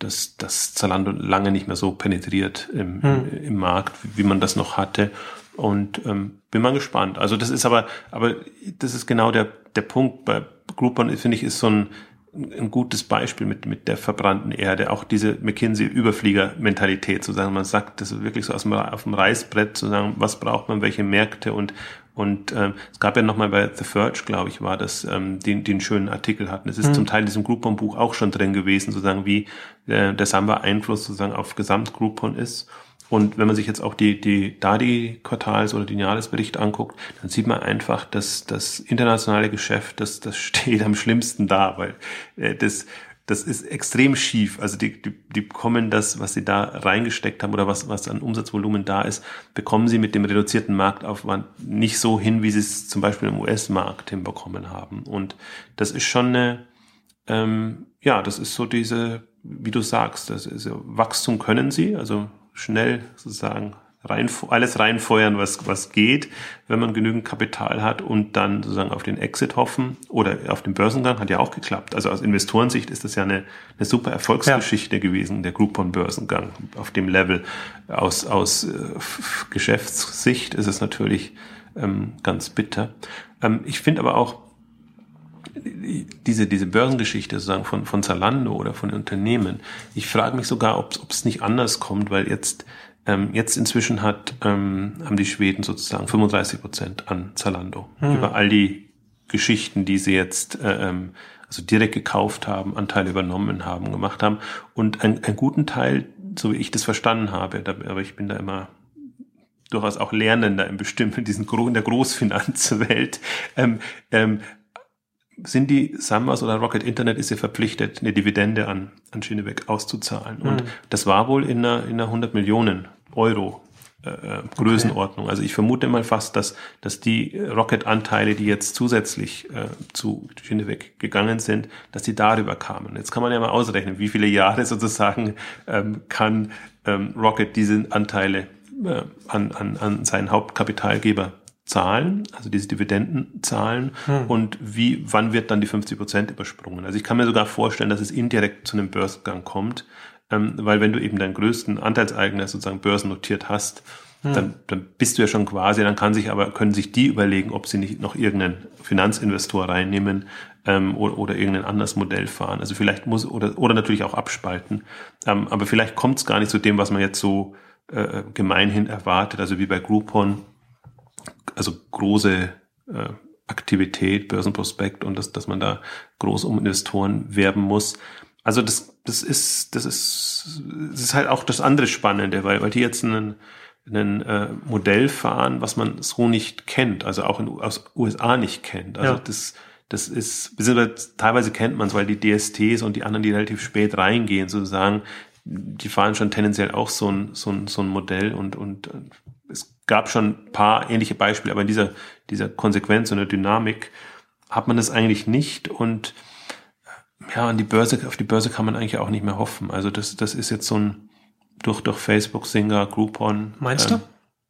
dass das Zalando lange nicht mehr so penetriert im, hm. im Markt, wie man das noch hatte. Und ähm, bin mal gespannt. Also das ist aber, aber das ist genau der, der Punkt. Bei Groupon, finde ich, ist so ein, ein gutes Beispiel mit, mit der verbrannten Erde. Auch diese McKinsey-Überflieger-Mentalität, zu sagen, man sagt, das ist wirklich so aus dem, auf dem Reißbrett, zu sagen, was braucht man, welche Märkte und und ähm, es gab ja nochmal bei The Verge, glaube ich, war das, ähm, den, den schönen Artikel hatten. Es ist mhm. zum Teil in diesem Groupon-Buch auch schon drin gewesen, sozusagen, wie äh, der Samba-Einfluss sozusagen auf Gesamt-Groupon ist. Und wenn man sich jetzt auch die, die DADI-Quartals- oder die Jahresbericht anguckt, dann sieht man einfach, dass das internationale Geschäft, das, das steht am schlimmsten da, weil äh, das das ist extrem schief. Also die, die, die bekommen das, was sie da reingesteckt haben oder was, was an Umsatzvolumen da ist, bekommen sie mit dem reduzierten Marktaufwand nicht so hin, wie sie es zum Beispiel im US-Markt hinbekommen haben. Und das ist schon eine, ähm, ja, das ist so diese, wie du sagst, das ist, Wachstum können sie, also schnell sozusagen rein, alles reinfeuern, was, was geht, wenn man genügend Kapital hat und dann sozusagen auf den Exit hoffen oder auf den Börsengang hat ja auch geklappt. Also aus Investorensicht ist das ja eine, eine super Erfolgsgeschichte ja. gewesen, der Groupon-Börsengang auf dem Level. Aus, aus äh, Geschäftssicht ist es natürlich ähm, ganz bitter. Ähm, ich finde aber auch, diese, diese Börsengeschichte sozusagen von, von Zalando oder von Unternehmen, ich frage mich sogar, ob es nicht anders kommt, weil jetzt ähm, jetzt inzwischen hat, ähm, haben die Schweden sozusagen 35 Prozent an Zalando. Hm. Über all die Geschichten, die sie jetzt äh, ähm, also direkt gekauft haben, Anteile übernommen haben, gemacht haben. Und ein, einen guten Teil, so wie ich das verstanden habe, da, aber ich bin da immer durchaus auch Lernender im bestimmten, diesen in der Großfinanzwelt, ähm, ähm, sind die Sambas oder Rocket Internet ist ja verpflichtet, eine Dividende an, an Schinebeck auszuzahlen. Mhm. Und das war wohl in einer, in einer 100 Millionen Euro äh, äh, Größenordnung. Okay. Also ich vermute mal fast, dass, dass die Rocket-Anteile, die jetzt zusätzlich äh, zu Schinebeck gegangen sind, dass die darüber kamen. Jetzt kann man ja mal ausrechnen, wie viele Jahre sozusagen ähm, kann ähm, Rocket diese Anteile äh, an, an, an seinen Hauptkapitalgeber zahlen, also diese Dividenden zahlen hm. und wie, wann wird dann die 50 Prozent übersprungen. Also ich kann mir sogar vorstellen, dass es indirekt zu einem Börsengang kommt, ähm, weil wenn du eben deinen größten Anteilseigner sozusagen börsennotiert hast, hm. dann, dann bist du ja schon quasi, dann kann sich aber, können sich die überlegen, ob sie nicht noch irgendeinen Finanzinvestor reinnehmen ähm, oder, oder irgendein anderes Modell fahren. Also vielleicht muss, oder, oder natürlich auch abspalten. Ähm, aber vielleicht kommt es gar nicht zu dem, was man jetzt so äh, gemeinhin erwartet, also wie bei Groupon, also große äh, Aktivität, Börsenprospekt und das, dass man da groß um Investoren werben muss. Also das, das ist, das ist, das ist halt auch das andere Spannende, weil, weil die jetzt einen, einen äh, Modell fahren, was man so nicht kennt, also auch in, aus USA nicht kennt. Also ja. das, das ist, beziehungsweise teilweise kennt man es, weil die DSTs und die anderen, die relativ spät reingehen, sozusagen, die fahren schon tendenziell auch so ein, so ein, so ein Modell und, und es gab schon ein paar ähnliche Beispiele, aber in dieser, dieser Konsequenz und der Dynamik hat man das eigentlich nicht und ja, an die Börse, auf die Börse kann man eigentlich auch nicht mehr hoffen. Also das, das ist jetzt so ein durch, durch Facebook, Singer, Groupon. Meinst ähm,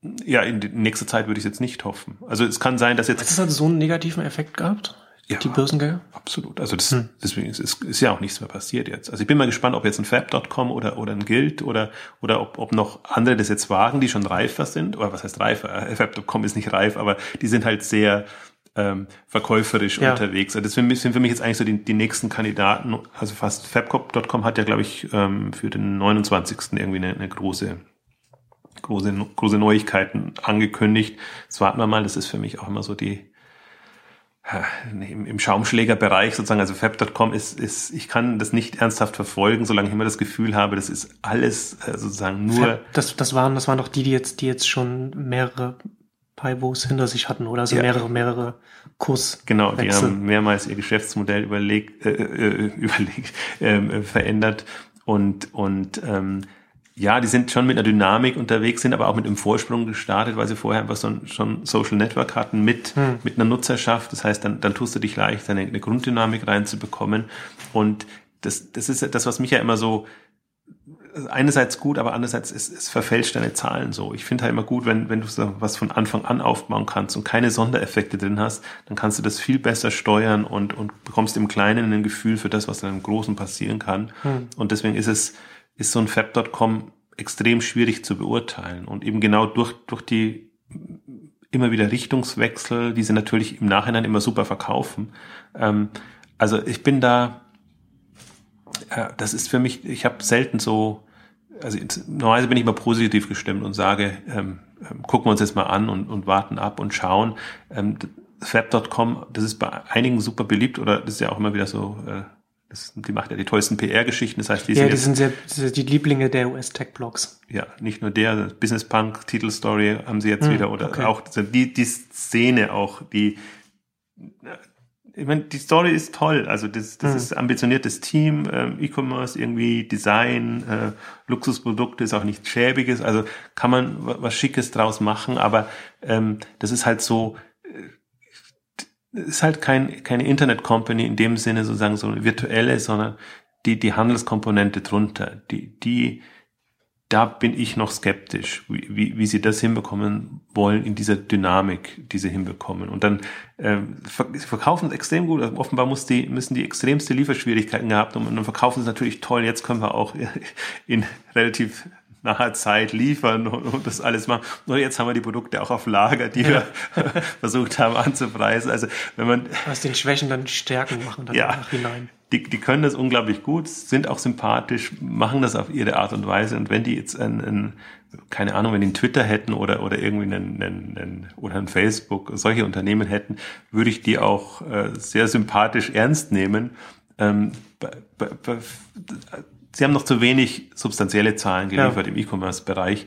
du? Ja, in nächster Zeit würde ich es jetzt nicht hoffen. Also es kann sein, dass jetzt. Hat es halt so einen negativen Effekt gehabt? Ja, die Börsengänge? Absolut. Also das, hm. deswegen ist, ist, ist ja auch nichts mehr passiert jetzt. Also ich bin mal gespannt, ob jetzt ein Fab.com oder, oder ein Guild oder, oder ob, ob noch andere das jetzt wagen, die schon reifer sind. Oder was heißt reifer? Äh, Fab.com ist nicht reif, aber die sind halt sehr ähm, verkäuferisch ja. unterwegs. Also das sind, für mich jetzt eigentlich so die, die nächsten Kandidaten. Also fast Fabcom.com hat ja, glaube ich, ähm, für den 29. irgendwie eine, eine große große, große Neuigkeiten angekündigt. Jetzt warten wir mal, das ist für mich auch immer so die, im, im Schaumschlägerbereich sozusagen, also Fab.com ist, ist, ich kann das nicht ernsthaft verfolgen, solange ich immer das Gefühl habe, das ist alles äh, sozusagen nur. Fab, das, das waren, das waren doch die, die jetzt, die jetzt schon mehrere Pivos hinter sich hatten, oder? Also ja. mehrere, mehrere Kurs. Genau, die haben mehrmals ihr Geschäftsmodell überlegt, äh, äh, überlegt, äh, verändert und, und ähm, ja, die sind schon mit einer Dynamik unterwegs, sind aber auch mit einem Vorsprung gestartet, weil sie vorher einfach so, schon Social Network hatten mit, hm. mit einer Nutzerschaft. Das heißt, dann, dann tust du dich leicht, eine, eine Grunddynamik reinzubekommen. Und das, das ist das, was mich ja immer so einerseits gut, aber andererseits es, es verfälscht deine Zahlen so. Ich finde halt immer gut, wenn, wenn du so was von Anfang an aufbauen kannst und keine Sondereffekte drin hast, dann kannst du das viel besser steuern und, und bekommst im Kleinen ein Gefühl für das, was dann im Großen passieren kann. Hm. Und deswegen ist es, ist so ein Fab.com extrem schwierig zu beurteilen. Und eben genau durch, durch die immer wieder Richtungswechsel, die sie natürlich im Nachhinein immer super verkaufen. Ähm, also ich bin da, äh, das ist für mich, ich habe selten so, also normalerweise bin ich immer positiv gestimmt und sage, ähm, ähm, gucken wir uns jetzt mal an und, und warten ab und schauen. Ähm, Fab.com, das ist bei einigen super beliebt oder das ist ja auch immer wieder so, äh, das, die macht ja die tollsten PR-Geschichten. Das heißt, die ja, sind die sind sehr, die Lieblinge der US-Tech-Blogs. Ja, nicht nur der, Business Punk, Titelstory haben sie jetzt hm, wieder oder okay. auch die, die Szene auch, die ich meine, die Story ist toll. Also das, das mhm. ist ambitioniertes Team, ähm, E-Commerce, irgendwie Design, äh, Luxusprodukte ist auch nichts Schäbiges. Also kann man was Schickes draus machen, aber ähm, das ist halt so, ist halt kein, keine Internet-Company in dem Sinne sozusagen so virtuelle, sondern die, die Handelskomponente drunter, die, die da bin ich noch skeptisch, wie, wie, wie sie das hinbekommen wollen in dieser Dynamik, die sie hinbekommen. Und dann äh, verkaufen es extrem gut. Also offenbar muss die, müssen die extremste Lieferschwierigkeiten gehabt haben und dann verkaufen sie es natürlich toll. Jetzt können wir auch in relativ naher Zeit liefern und, und das alles machen. Nur jetzt haben wir die Produkte auch auf Lager, die ja. wir versucht haben anzupreisen. Also wenn man aus den Schwächen dann Stärken machen dann ja, hinein die, die können das unglaublich gut, sind auch sympathisch, machen das auf ihre Art und Weise. Und wenn die jetzt ein, ein keine Ahnung, wenn die einen Twitter hätten oder, oder irgendwie einen, einen, einen oder ein Facebook, solche Unternehmen hätten, würde ich die auch äh, sehr sympathisch ernst nehmen. Ähm, sie haben noch zu wenig substanzielle Zahlen geliefert ja. im E-Commerce-Bereich.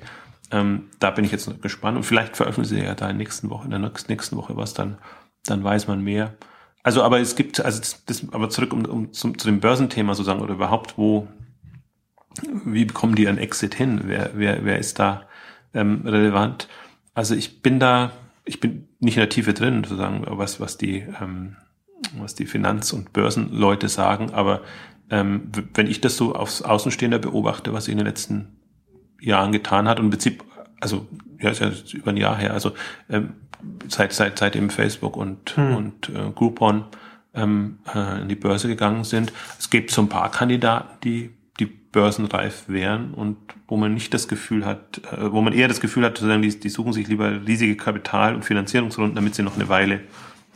Ähm, da bin ich jetzt gespannt und vielleicht veröffentlichen sie ja da in der nächsten Woche, in der nächsten Woche was, dann, dann weiß man mehr. Also, aber es gibt, also das, das aber zurück um, um zum, zu dem Börsenthema sozusagen oder überhaupt, wo, wie bekommen die einen Exit hin? Wer, wer, wer ist da ähm, relevant? Also ich bin da, ich bin nicht in der Tiefe drin, sozusagen, was, was die, ähm, was die Finanz- und Börsenleute sagen, aber ähm, wenn ich das so aufs Außenstehender beobachte, was sich in den letzten Jahren getan hat und im Prinzip, also ja, ist ja über ein Jahr her, also ähm, seit, seit, seit eben Facebook und, hm. und äh, Groupon ähm, äh, in die Börse gegangen sind. Es gibt so ein paar Kandidaten, die die börsenreif wären und wo man nicht das Gefühl hat, äh, wo man eher das Gefühl hat, sozusagen, die, die suchen sich lieber riesige Kapital- und Finanzierungsrunden, damit sie noch eine Weile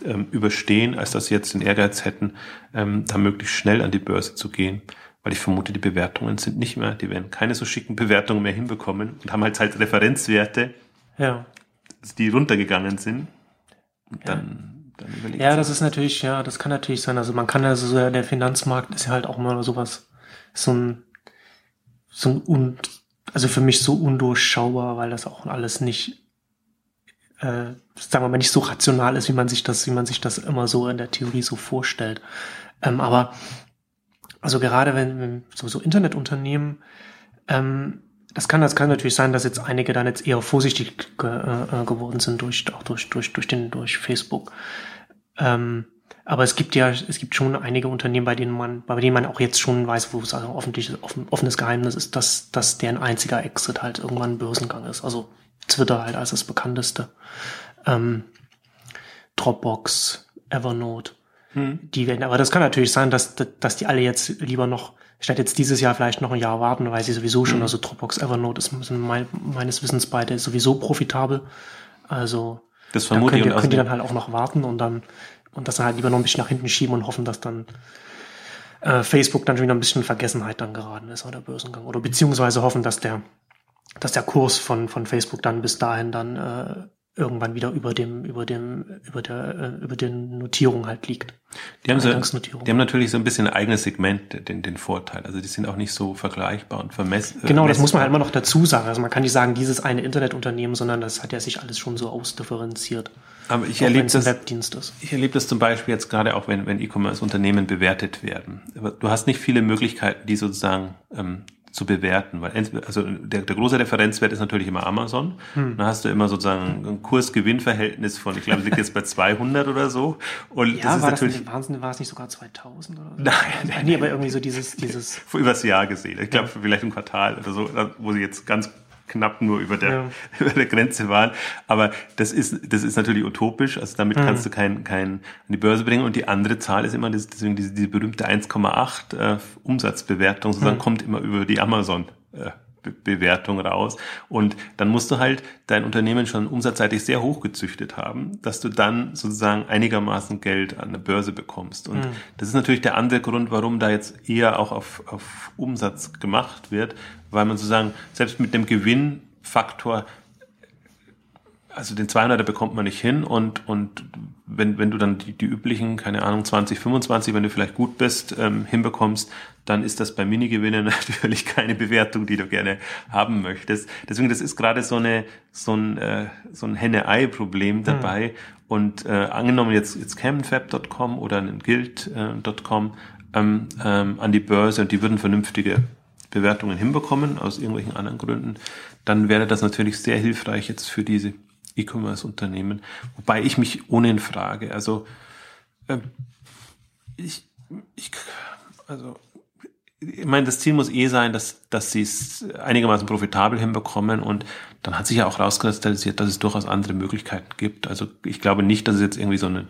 ähm, überstehen, als dass sie jetzt den Ehrgeiz hätten, ähm, da möglichst schnell an die Börse zu gehen. Weil ich vermute, die Bewertungen sind nicht mehr, die werden keine so schicken Bewertungen mehr hinbekommen und haben halt halt Referenzwerte, ja die runtergegangen sind. Dann, ja. dann überlegt Ja, das ist natürlich, ja, das kann natürlich sein. Also man kann also, der Finanzmarkt ist ja halt auch mal sowas, so ein, so ein, un, also für mich so undurchschaubar, weil das auch alles nicht, äh, sagen wir mal, nicht so rational ist, wie man sich das, wie man sich das immer so in der Theorie so vorstellt. Ähm, aber also gerade wenn, wenn so, so Internetunternehmen ähm, das kann, das kann natürlich sein, dass jetzt einige dann jetzt eher vorsichtig ge, äh, geworden sind durch, auch durch, durch, durch den, durch Facebook. Ähm, aber es gibt ja, es gibt schon einige Unternehmen, bei denen man, bei denen man auch jetzt schon weiß, wo es also offen, offenes Geheimnis ist, dass, dass deren einziger Exit halt irgendwann Börsengang ist. Also Twitter halt als das bekannteste. Ähm, Dropbox, Evernote. Hm. Die werden, aber das kann natürlich sein, dass, dass die alle jetzt lieber noch statt jetzt dieses Jahr vielleicht noch ein Jahr warten, weil sie sowieso schon, mhm. also Dropbox, Evernote ist sind mein, meines Wissens beide sowieso profitabel. Also das vermute da könnt, ihr, könnt ihr dann halt auch noch warten und dann und das dann halt lieber noch ein bisschen nach hinten schieben und hoffen, dass dann äh, Facebook dann schon wieder ein bisschen Vergessenheit dann geraten ist oder Börsengang. Oder beziehungsweise hoffen, dass der, dass der Kurs von, von Facebook dann bis dahin dann äh, irgendwann wieder über dem, über dem, über der, äh, über den Notierung halt liegt. Die haben, so, die haben natürlich so ein bisschen ein eigenes Segment, den, den Vorteil. Also die sind auch nicht so vergleichbar und vermessen. Äh, genau, das muss man halt immer noch dazu sagen. Also man kann nicht sagen, dieses eine Internetunternehmen, sondern das hat ja sich alles schon so ausdifferenziert. Aber ich erlebe das, ich erlebe das zum Beispiel jetzt gerade auch, wenn, wenn E-Commerce-Unternehmen bewertet werden. Du hast nicht viele Möglichkeiten, die sozusagen ähm, zu bewerten, weil also der, der große Referenzwert ist natürlich immer Amazon. Hm. Da hast du immer sozusagen ein Kurs-Gewinn-Verhältnis von, ich glaube, liegt jetzt bei 200 oder so. Und ja, das ist war natürlich das nicht, war es nicht sogar 2000 oder so? Nein, nein, nee, aber irgendwie so dieses dieses übers Jahr gesehen. Ich glaube, ja. vielleicht im Quartal oder so, wo sie jetzt ganz knapp nur über der, ja. über der Grenze waren. Aber das ist, das ist natürlich utopisch. Also damit mhm. kannst du kein, kein an die Börse bringen. Und die andere Zahl ist immer, das, deswegen diese, diese berühmte 1,8 äh, Umsatzbewertung sozusagen mhm. kommt immer über die Amazon. Äh, Bewertung raus. Und dann musst du halt dein Unternehmen schon umsatzseitig sehr hoch gezüchtet haben, dass du dann sozusagen einigermaßen Geld an der Börse bekommst. Und mhm. das ist natürlich der andere Grund, warum da jetzt eher auch auf, auf Umsatz gemacht wird, weil man sozusagen selbst mit dem Gewinnfaktor also den 200er bekommt man nicht hin und, und wenn, wenn du dann die, die üblichen, keine Ahnung, 20, 25, wenn du vielleicht gut bist, ähm, hinbekommst, dann ist das bei Minigewinnen natürlich keine Bewertung, die du gerne haben möchtest. Deswegen, das ist gerade so eine, so ein, äh, so ein Henne-Ei-Problem dabei. Mhm. Und äh, angenommen jetzt, jetzt kämen Fab.com oder ein Guild.com ähm, ähm, an die Börse und die würden vernünftige Bewertungen hinbekommen, aus irgendwelchen anderen Gründen, dann wäre das natürlich sehr hilfreich jetzt für diese E-Commerce-Unternehmen, wobei ich mich ohnehin frage, also äh, ich, ich, also ich meine, das Ziel muss eh sein, dass, dass sie es einigermaßen profitabel hinbekommen und dann hat sich ja auch rauskristallisiert, dass es durchaus andere Möglichkeiten gibt. Also ich glaube nicht, dass es jetzt irgendwie so ein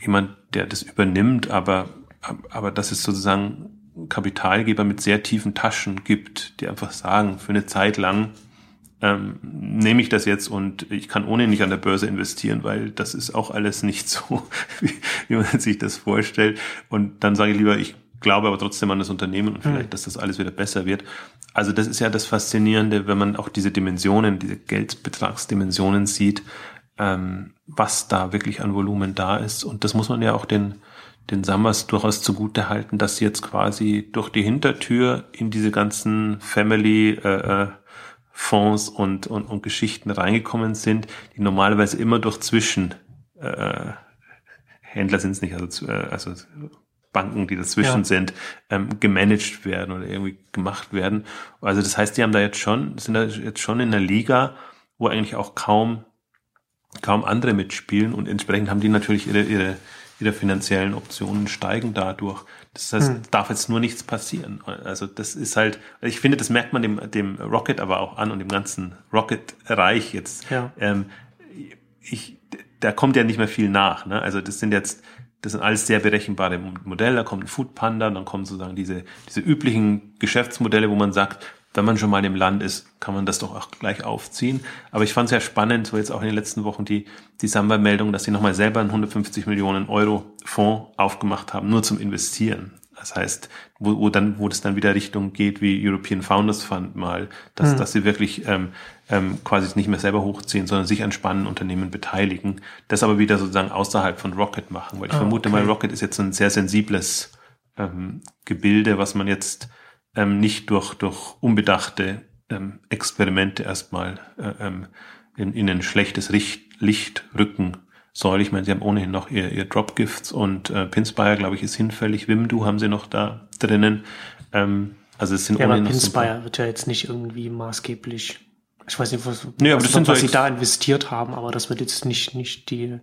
jemand, der das übernimmt, aber, aber dass es sozusagen Kapitalgeber mit sehr tiefen Taschen gibt, die einfach sagen, für eine Zeit lang ähm, nehme ich das jetzt und ich kann ohne nicht an der Börse investieren, weil das ist auch alles nicht so, wie, wie man sich das vorstellt. Und dann sage ich lieber, ich glaube aber trotzdem an das Unternehmen und vielleicht, mhm. dass das alles wieder besser wird. Also das ist ja das Faszinierende, wenn man auch diese Dimensionen, diese Geldbetragsdimensionen sieht, ähm, was da wirklich an Volumen da ist. Und das muss man ja auch den, den Summers durchaus zugute halten, dass sie jetzt quasi durch die Hintertür in diese ganzen Family äh, äh Fonds und, und, und Geschichten reingekommen sind, die normalerweise immer durch Zwischen äh, Händler sind es nicht, also, äh, also Banken, die dazwischen ja. sind, ähm, gemanagt werden oder irgendwie gemacht werden. Also das heißt, die haben da jetzt schon, sind da jetzt schon in einer Liga, wo eigentlich auch kaum, kaum andere mitspielen und entsprechend haben die natürlich ihre, ihre, ihre finanziellen Optionen steigen dadurch. Das heißt, hm. darf jetzt nur nichts passieren. Also das ist halt, ich finde, das merkt man dem, dem Rocket aber auch an und dem ganzen Rocket-Reich jetzt. Ja. Ähm, ich, da kommt ja nicht mehr viel nach. Ne? Also das sind jetzt, das sind alles sehr berechenbare Modelle. Da kommt ein Food Panda, dann kommen sozusagen diese, diese üblichen Geschäftsmodelle, wo man sagt, wenn man schon mal im Land ist, kann man das doch auch gleich aufziehen. Aber ich fand es ja spannend, so jetzt auch in den letzten Wochen die, die Samba-Meldung, dass sie nochmal selber einen 150 Millionen Euro Fonds aufgemacht haben, nur zum Investieren. Das heißt, wo, wo dann, wo das dann wieder Richtung geht wie European Founders Fund mal, dass, mhm. dass sie wirklich ähm, ähm, quasi nicht mehr selber hochziehen, sondern sich an spannenden Unternehmen beteiligen, das aber wieder sozusagen außerhalb von Rocket machen. Weil ich ah, vermute okay. mal, Rocket ist jetzt ein sehr sensibles ähm, Gebilde, was man jetzt ähm, nicht durch, durch unbedachte ähm, Experimente erstmal äh, ähm, in, in ein schlechtes Licht, Licht rücken soll. Ich meine, sie haben ohnehin noch ihr, ihr Dropgifts und äh, Pinspire, glaube ich, ist hinfällig. Wimdu haben sie noch da drinnen. Ähm, also es sind ja, aber Pinspire so wird ja jetzt nicht irgendwie maßgeblich ich weiß nicht, was, nee, was, sind was so sie da investiert haben, aber das wird jetzt nicht, nicht die,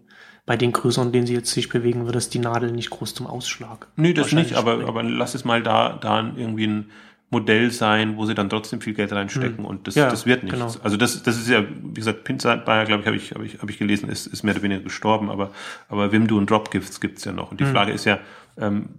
bei den Größeren, denen sie jetzt sich bewegen, wird das die Nadel nicht groß zum Ausschlag. Nee, das nicht, aber, aber lass es mal da, da irgendwie ein Modell sein, wo sie dann trotzdem viel Geld reinstecken hm. und das, ja, das wird nichts. Genau. Also das, das ist ja, wie gesagt, Pinsider, glaube ich, habe ich, habe ich, habe ich gelesen, ist, ist mehr oder weniger gestorben, aber, aber Wimdu und Dropgifts gibt's ja noch. Und die hm. Frage ist ja, ähm,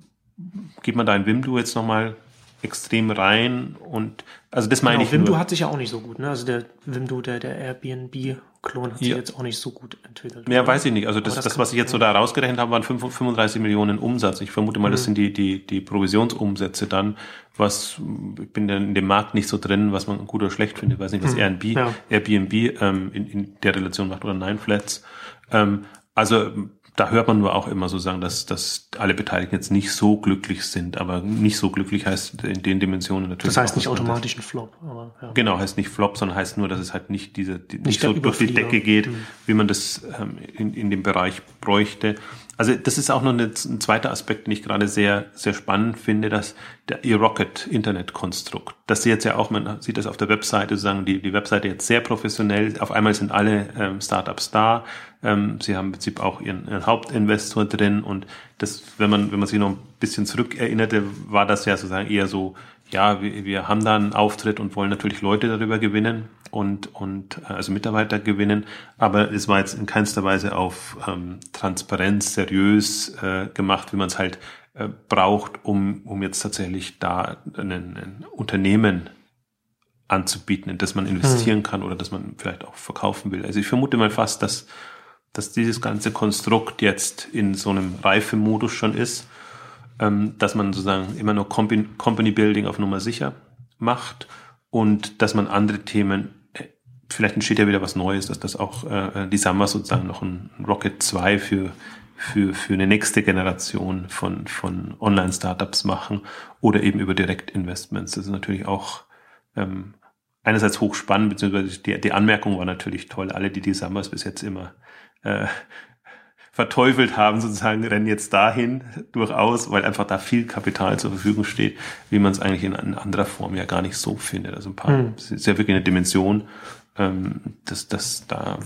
geht man da in Wimdu jetzt nochmal extrem rein und also das meine genau, ich. Wimdu nur. hat sich ja auch nicht so gut, ne? Also der Wimdu, der, der Airbnb-Klon hat ja. sich jetzt auch nicht so gut entwickelt. Ja, weiß ich nicht. Also das, das, das was ich jetzt so da rausgerechnet habe, waren 35 Millionen Umsatz. Ich vermute mal, mhm. das sind die, die, die Provisionsumsätze dann, was, ich bin in dem Markt nicht so drin, was man gut oder schlecht findet. Ich weiß nicht, was mhm. Airbnb, ja. Airbnb ähm, in, in der Relation macht oder Nine Flats. Ähm, also da hört man nur auch immer so sagen, dass, dass alle Beteiligten jetzt nicht so glücklich sind, aber nicht so glücklich heißt in den Dimensionen natürlich. Das heißt nicht automatisch ein Flop, aber ja. Genau, heißt nicht Flop, sondern heißt nur, dass es halt nicht diese, die, nicht, nicht so durch die Decke geht, mhm. wie man das ähm, in, in dem Bereich bräuchte. Also das ist auch noch eine, ein zweiter Aspekt, den ich gerade sehr, sehr spannend finde, dass der E-Rocket Internetkonstrukt, das jetzt ja auch, man sieht das auf der Webseite, sozusagen die, die Webseite jetzt sehr professionell, auf einmal sind alle ähm, Startups da, ähm, sie haben im Prinzip auch ihren, ihren Hauptinvestor drin und das, wenn man, wenn man sich noch ein bisschen zurückerinnerte, war das ja sozusagen eher so, ja, wir, wir haben da einen Auftritt und wollen natürlich Leute darüber gewinnen und, und äh, also Mitarbeiter gewinnen, aber es war jetzt in keinster Weise auf ähm, Transparenz seriös äh, gemacht, wie man es halt äh, braucht, um, um jetzt tatsächlich da ein, ein Unternehmen anzubieten, in das man investieren hm. kann oder das man vielleicht auch verkaufen will. Also ich vermute mal fast, dass, dass dieses ganze Konstrukt jetzt in so einem Reifemodus schon ist ähm, dass man sozusagen immer nur Company Building auf Nummer sicher macht und dass man andere Themen, äh, vielleicht entsteht ja wieder was Neues, dass das auch äh, die Summer sozusagen noch ein Rocket 2 für für, für eine nächste Generation von, von Online-Startups machen oder eben über Direktinvestments. Das ist natürlich auch ähm, einerseits hochspannend, beziehungsweise die, die Anmerkung war natürlich toll. Alle, die die Summers bis jetzt immer äh, verteufelt haben, sozusagen, rennen jetzt dahin durchaus, weil einfach da viel Kapital zur Verfügung steht, wie man es eigentlich in, in anderer Form ja gar nicht so findet. Also ein paar, hm. sehr wirklich eine Dimension, ähm, dass das da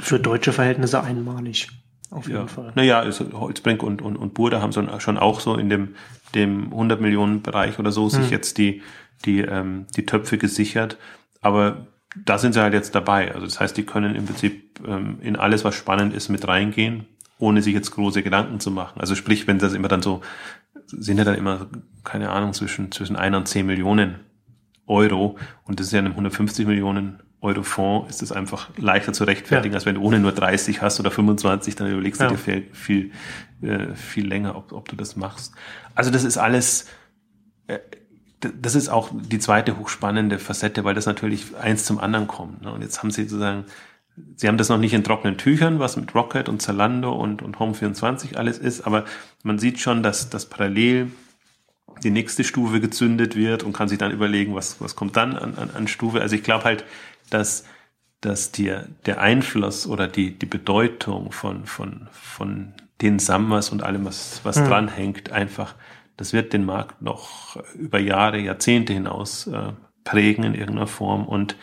für deutsche Verhältnisse einmalig. Auf jeden ja. Fall. Naja, also Holzbrink und, und, und Burda haben schon auch so in dem, dem 100 Millionen Bereich oder so hm. sich jetzt die, die, ähm, die Töpfe gesichert. Aber da sind sie halt jetzt dabei. Also das heißt, die können im Prinzip ähm, in alles, was spannend ist, mit reingehen ohne sich jetzt große Gedanken zu machen. Also sprich, wenn das immer dann so, sind ja dann immer, keine Ahnung, zwischen, zwischen einer und zehn Millionen Euro und das ist ja einem 150 Millionen Euro Fonds, ist das einfach leichter zu rechtfertigen, ja. als wenn du ohne nur 30 hast oder 25, dann überlegst ja. du dir viel, viel, äh, viel länger, ob, ob du das machst. Also das ist alles, äh, das ist auch die zweite hochspannende Facette, weil das natürlich eins zum anderen kommt. Ne? Und jetzt haben sie sozusagen Sie haben das noch nicht in trockenen Tüchern, was mit Rocket und Zalando und, und Home24 alles ist, aber man sieht schon, dass, dass parallel die nächste Stufe gezündet wird und kann sich dann überlegen, was, was kommt dann an, an, an Stufe. Also ich glaube halt, dass, dass dir der Einfluss oder die, die Bedeutung von, von, von den Summers und allem, was, was mhm. dranhängt, einfach, das wird den Markt noch über Jahre, Jahrzehnte hinaus äh, prägen in irgendeiner Form und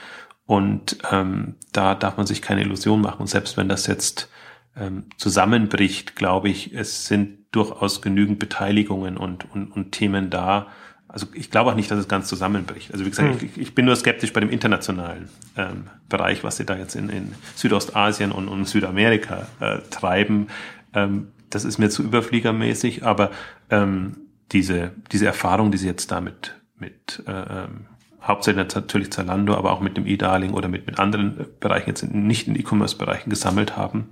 und ähm, da darf man sich keine Illusion machen. Und selbst wenn das jetzt ähm, zusammenbricht, glaube ich, es sind durchaus genügend Beteiligungen und, und, und Themen da. Also ich glaube auch nicht, dass es ganz zusammenbricht. Also wie gesagt, hm. ich, ich, bin nur skeptisch bei dem internationalen ähm, Bereich, was sie da jetzt in, in Südostasien und, und Südamerika äh, treiben. Ähm, das ist mir zu überfliegermäßig, aber ähm, diese, diese Erfahrung, die sie jetzt damit mit, äh, ähm, hauptsächlich natürlich Zalando, aber auch mit dem E-Darling oder mit, mit anderen Bereichen, jetzt nicht in E-Commerce-Bereichen gesammelt haben,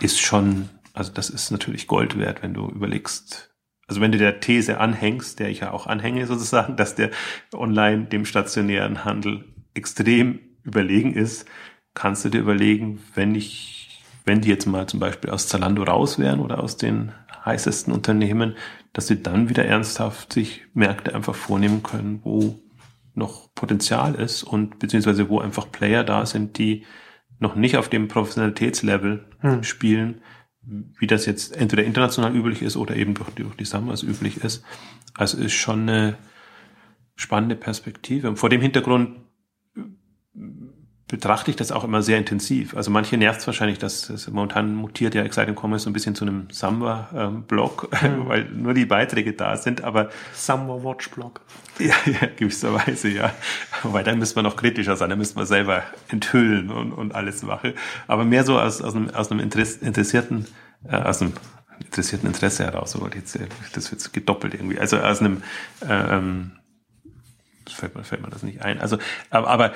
ist schon, also das ist natürlich Gold wert, wenn du überlegst, also wenn du der These anhängst, der ich ja auch anhänge sozusagen, dass der online dem stationären Handel extrem überlegen ist, kannst du dir überlegen, wenn ich, wenn die jetzt mal zum Beispiel aus Zalando raus wären oder aus den heißesten Unternehmen, dass sie dann wieder ernsthaft sich Märkte einfach vornehmen können, wo noch Potenzial ist und beziehungsweise wo einfach Player da sind, die noch nicht auf dem Professionalitätslevel hm. spielen, wie das jetzt entweder international üblich ist oder eben durch, durch die Summers üblich ist. Also ist schon eine spannende Perspektive. Und vor dem Hintergrund betrachte ich das auch immer sehr intensiv. Also manche nervt es wahrscheinlich, dass es momentan mutiert ja Exciting Commerce so ein bisschen zu einem Samba-Blog, mhm. weil nur die Beiträge da sind, aber Samba Watch Blog. Ja, ja, gewisserweise, ja. Weil dann müsste man noch kritischer sein, dann müsste man selber enthüllen und, und alles machen. Aber mehr so aus, aus einem, aus einem interessierten, äh, aus einem interessierten Interesse heraus, aber jetzt, äh, das wird gedoppelt irgendwie. Also aus einem, äh, ähm, fällt mir, fällt mir das nicht ein. Also, aber, aber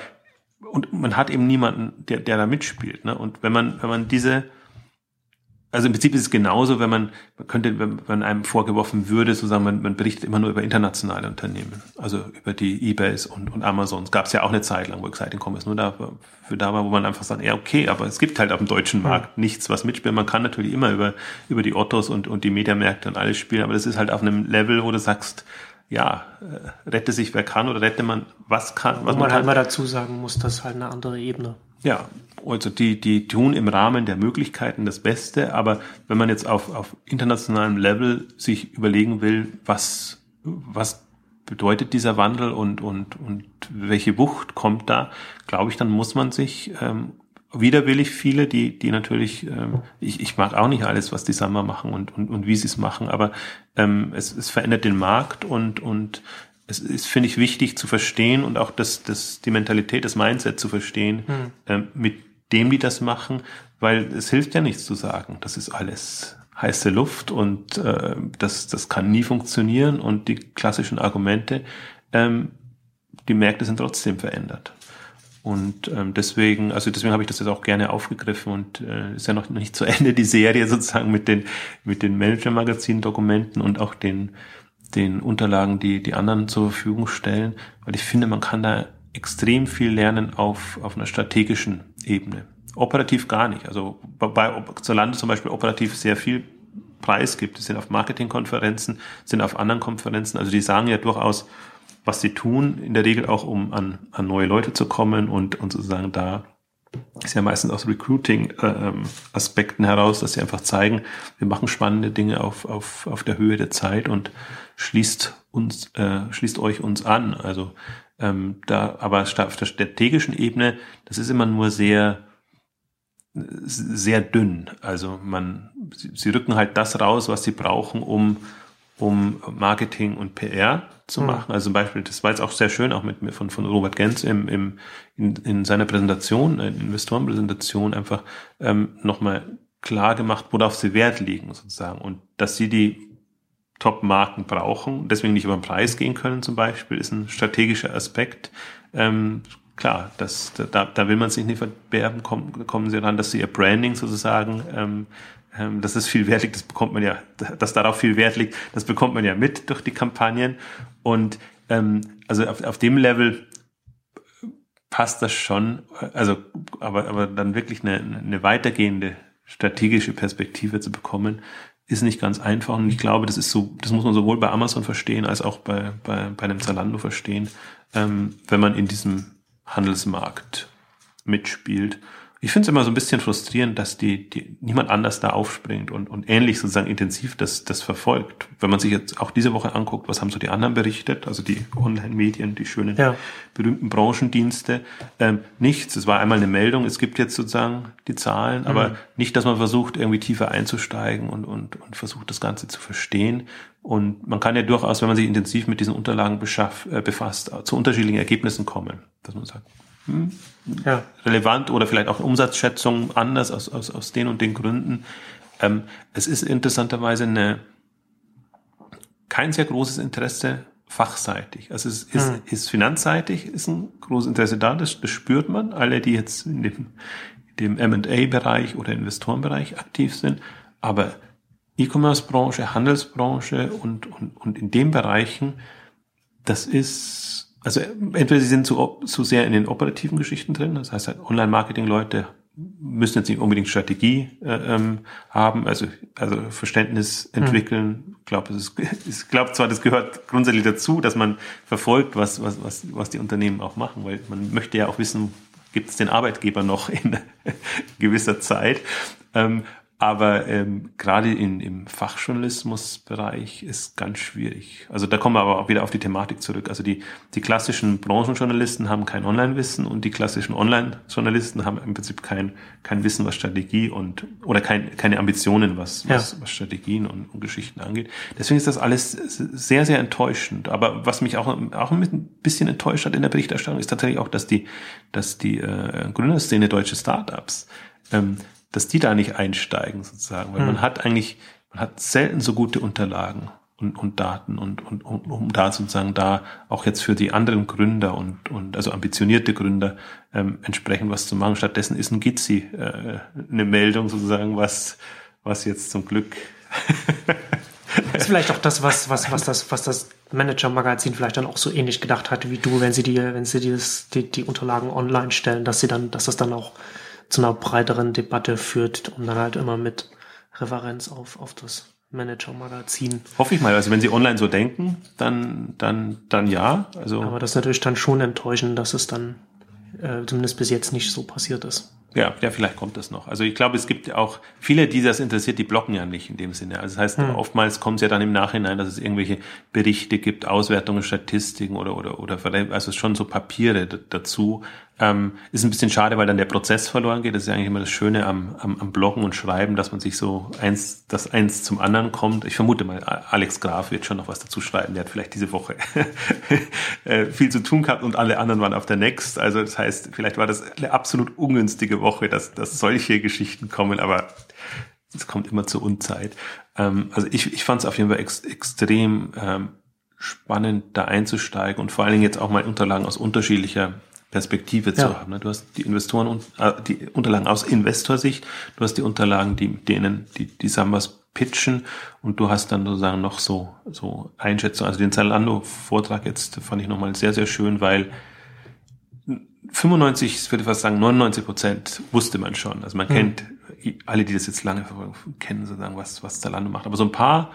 und man hat eben niemanden, der, der da mitspielt. Ne? Und wenn man, wenn man diese, also im Prinzip ist es genauso, wenn man, man könnte, wenn einem vorgeworfen würde, sozusagen, man, man berichtet immer nur über internationale Unternehmen, also über die Ebays und, und Amazons. Gab es ja auch eine Zeit lang, wo Exciting Commerce nur dafür da war, wo man einfach sagt, ja okay, aber es gibt halt auf dem deutschen Markt mhm. nichts, was mitspielt. Man kann natürlich immer über, über die Ottos und, und die Mediamärkte und alles spielen, aber das ist halt auf einem Level, wo du sagst, ja, äh, rette sich wer kann oder rette man was kann. Was wo man, man halt mal dazu sagen muss, das ist halt eine andere Ebene. Ja, also die, die tun im Rahmen der Möglichkeiten das Beste, aber wenn man jetzt auf, auf internationalem Level sich überlegen will, was, was bedeutet dieser Wandel und, und, und welche Wucht kommt da, glaube ich, dann muss man sich ähm, widerwillig viele, die, die natürlich, ähm, ich, ich mag auch nicht alles, was die Summer machen und, und, und wie sie es machen, aber ähm, es, es verändert den Markt und, und es ist, finde ich, wichtig zu verstehen und auch das, das, die Mentalität, das Mindset zu verstehen, hm. ähm, mit dem die das machen, weil es hilft ja nichts zu sagen, das ist alles heiße Luft und äh, das, das kann nie funktionieren und die klassischen Argumente, ähm, die Märkte sind trotzdem verändert. Und ähm, deswegen, also deswegen habe ich das jetzt auch gerne aufgegriffen und äh, ist ja noch nicht zu Ende die Serie sozusagen mit den mit den Manager-Magazin-Dokumenten und auch den den Unterlagen, die die anderen zur Verfügung stellen, weil ich finde, man kann da extrem viel lernen auf, auf einer strategischen Ebene. Operativ gar nicht. Also bei Zalando zum Beispiel operativ sehr viel Preis gibt. Die sind auf Marketingkonferenzen, sind auf anderen Konferenzen. Also die sagen ja durchaus, was sie tun, in der Regel auch, um an, an neue Leute zu kommen und, und sozusagen da ist ja meistens aus Recruiting-Aspekten äh, heraus, dass sie einfach zeigen, wir machen spannende Dinge auf, auf, auf der Höhe der Zeit und schließt uns, äh, schließt euch uns an. Also ähm, da, aber auf der strategischen Ebene, das ist immer nur sehr, sehr dünn. Also man, sie, sie rücken halt das raus, was sie brauchen, um, um Marketing und PR zu mhm. machen. Also zum Beispiel, das war jetzt auch sehr schön, auch mit, von, von Robert Gens im, im, in, in seiner Präsentation, äh, Investorenpräsentation einfach ähm, nochmal klar gemacht, worauf sie Wert legen sozusagen und dass sie die Top-Marken brauchen, deswegen nicht über den Preis gehen können zum Beispiel, ist ein strategischer Aspekt. Ähm, klar, das, da, da will man sich nicht verbergen, kommen, kommen sie ran, dass sie ihr Branding sozusagen, ähm, ähm, das ist viel wert liegt, das bekommt man ja, dass darauf viel Wert liegt, das bekommt man ja mit durch die Kampagnen. Und ähm, also auf, auf dem Level passt das schon, also aber, aber dann wirklich eine, eine weitergehende strategische Perspektive zu bekommen, ist nicht ganz einfach. Und ich glaube, das ist so, das muss man sowohl bei Amazon verstehen als auch bei, bei, bei einem Zalando verstehen, ähm, wenn man in diesem Handelsmarkt mitspielt ich finde es immer so ein bisschen frustrierend, dass die, die niemand anders da aufspringt und, und ähnlich sozusagen intensiv das, das verfolgt. Wenn man sich jetzt auch diese Woche anguckt, was haben so die anderen berichtet, also die Online-Medien, die schönen ja. berühmten Branchendienste, ähm, nichts. Es war einmal eine Meldung, es gibt jetzt sozusagen die Zahlen, mhm. aber nicht, dass man versucht, irgendwie tiefer einzusteigen und, und, und versucht, das Ganze zu verstehen. Und man kann ja durchaus, wenn man sich intensiv mit diesen Unterlagen beschaff, äh, befasst, zu unterschiedlichen Ergebnissen kommen, dass man sagt, hm, ja. relevant oder vielleicht auch Umsatzschätzungen anders aus, aus, aus den und den Gründen. Ähm, es ist interessanterweise eine, kein sehr großes Interesse fachseitig. Also es ist, hm. ist finanzseitig, ist ein großes Interesse da, das, das spürt man. Alle, die jetzt in dem, dem M&A-Bereich oder Investorenbereich aktiv sind. Aber E-Commerce-Branche, Handelsbranche und, und, und in den Bereichen, das ist also entweder sie sind zu, zu sehr in den operativen Geschichten drin, das heißt halt Online-Marketing-Leute müssen jetzt nicht unbedingt Strategie äh, ähm, haben, also also Verständnis entwickeln. Mhm. Ich glaube, es ist, ich glaube zwar, das gehört grundsätzlich dazu, dass man verfolgt, was was was was die Unternehmen auch machen, weil man möchte ja auch wissen, gibt es den Arbeitgeber noch in gewisser Zeit. Ähm, aber ähm, gerade in, im Fachjournalismusbereich ist ganz schwierig. Also da kommen wir aber auch wieder auf die Thematik zurück. Also die, die klassischen Branchenjournalisten haben kein Online-Wissen und die klassischen Online-Journalisten haben im Prinzip kein, kein Wissen, was Strategie und oder kein, keine Ambitionen, was, ja. was, was Strategien und, und Geschichten angeht. Deswegen ist das alles sehr, sehr enttäuschend. Aber was mich auch, auch ein bisschen enttäuscht hat in der Berichterstattung, ist tatsächlich auch, dass die, dass die äh, Gründerszene deutsche Startups ähm, dass die da nicht einsteigen sozusagen, weil hm. man hat eigentlich, man hat selten so gute Unterlagen und, und Daten und, und, und um da sozusagen da auch jetzt für die anderen Gründer und, und also ambitionierte Gründer ähm, entsprechend was zu machen. Stattdessen ist ein Gitzi äh, eine Meldung sozusagen, was was jetzt zum Glück ist vielleicht auch das, was, was, was das, was das Manager-Magazin vielleicht dann auch so ähnlich gedacht hatte wie du, wenn sie die, wenn sie dieses, die, die Unterlagen online stellen, dass sie dann, dass das dann auch zu einer breiteren Debatte führt und dann halt immer mit Referenz auf, auf das Manager-Magazin. Hoffe ich mal. Also wenn Sie online so denken, dann, dann, dann ja. Also Aber das ist natürlich dann schon enttäuschend, dass es dann äh, zumindest bis jetzt nicht so passiert ist. Ja, ja, vielleicht kommt das noch. Also ich glaube, es gibt auch viele, die das interessiert, die blocken ja nicht in dem Sinne. Also das heißt, hm. oftmals kommt es ja dann im Nachhinein, dass es irgendwelche Berichte gibt, Auswertungen, Statistiken oder oder oder also schon so Papiere dazu, ähm, ist ein bisschen schade, weil dann der Prozess verloren geht. Das ist ja eigentlich immer das Schöne am, am, am Bloggen und Schreiben, dass man sich so eins, das eins zum anderen kommt. Ich vermute mal, Alex Graf wird schon noch was dazu schreiben. Der hat vielleicht diese Woche äh, viel zu tun gehabt und alle anderen waren auf der Next. Also das heißt, vielleicht war das eine absolut ungünstige Woche, dass, dass solche Geschichten kommen, aber es kommt immer zur Unzeit. Ähm, also ich, ich fand es auf jeden Fall ex, extrem ähm, spannend, da einzusteigen und vor allen Dingen jetzt auch mal Unterlagen aus unterschiedlicher Perspektive zu haben. Ne? Du hast die Investoren und äh, die Unterlagen aus Investorsicht, du hast die Unterlagen, die denen die die Sambas pitchen und du hast dann sozusagen noch so so Einschätzungen. Also den Zalando Vortrag jetzt fand ich nochmal sehr sehr schön, weil 95, ich würde fast sagen 99 Prozent wusste man schon. Also man mhm. kennt alle, die das jetzt lange verfolgen, kennen sozusagen was was Zalando macht. Aber so ein paar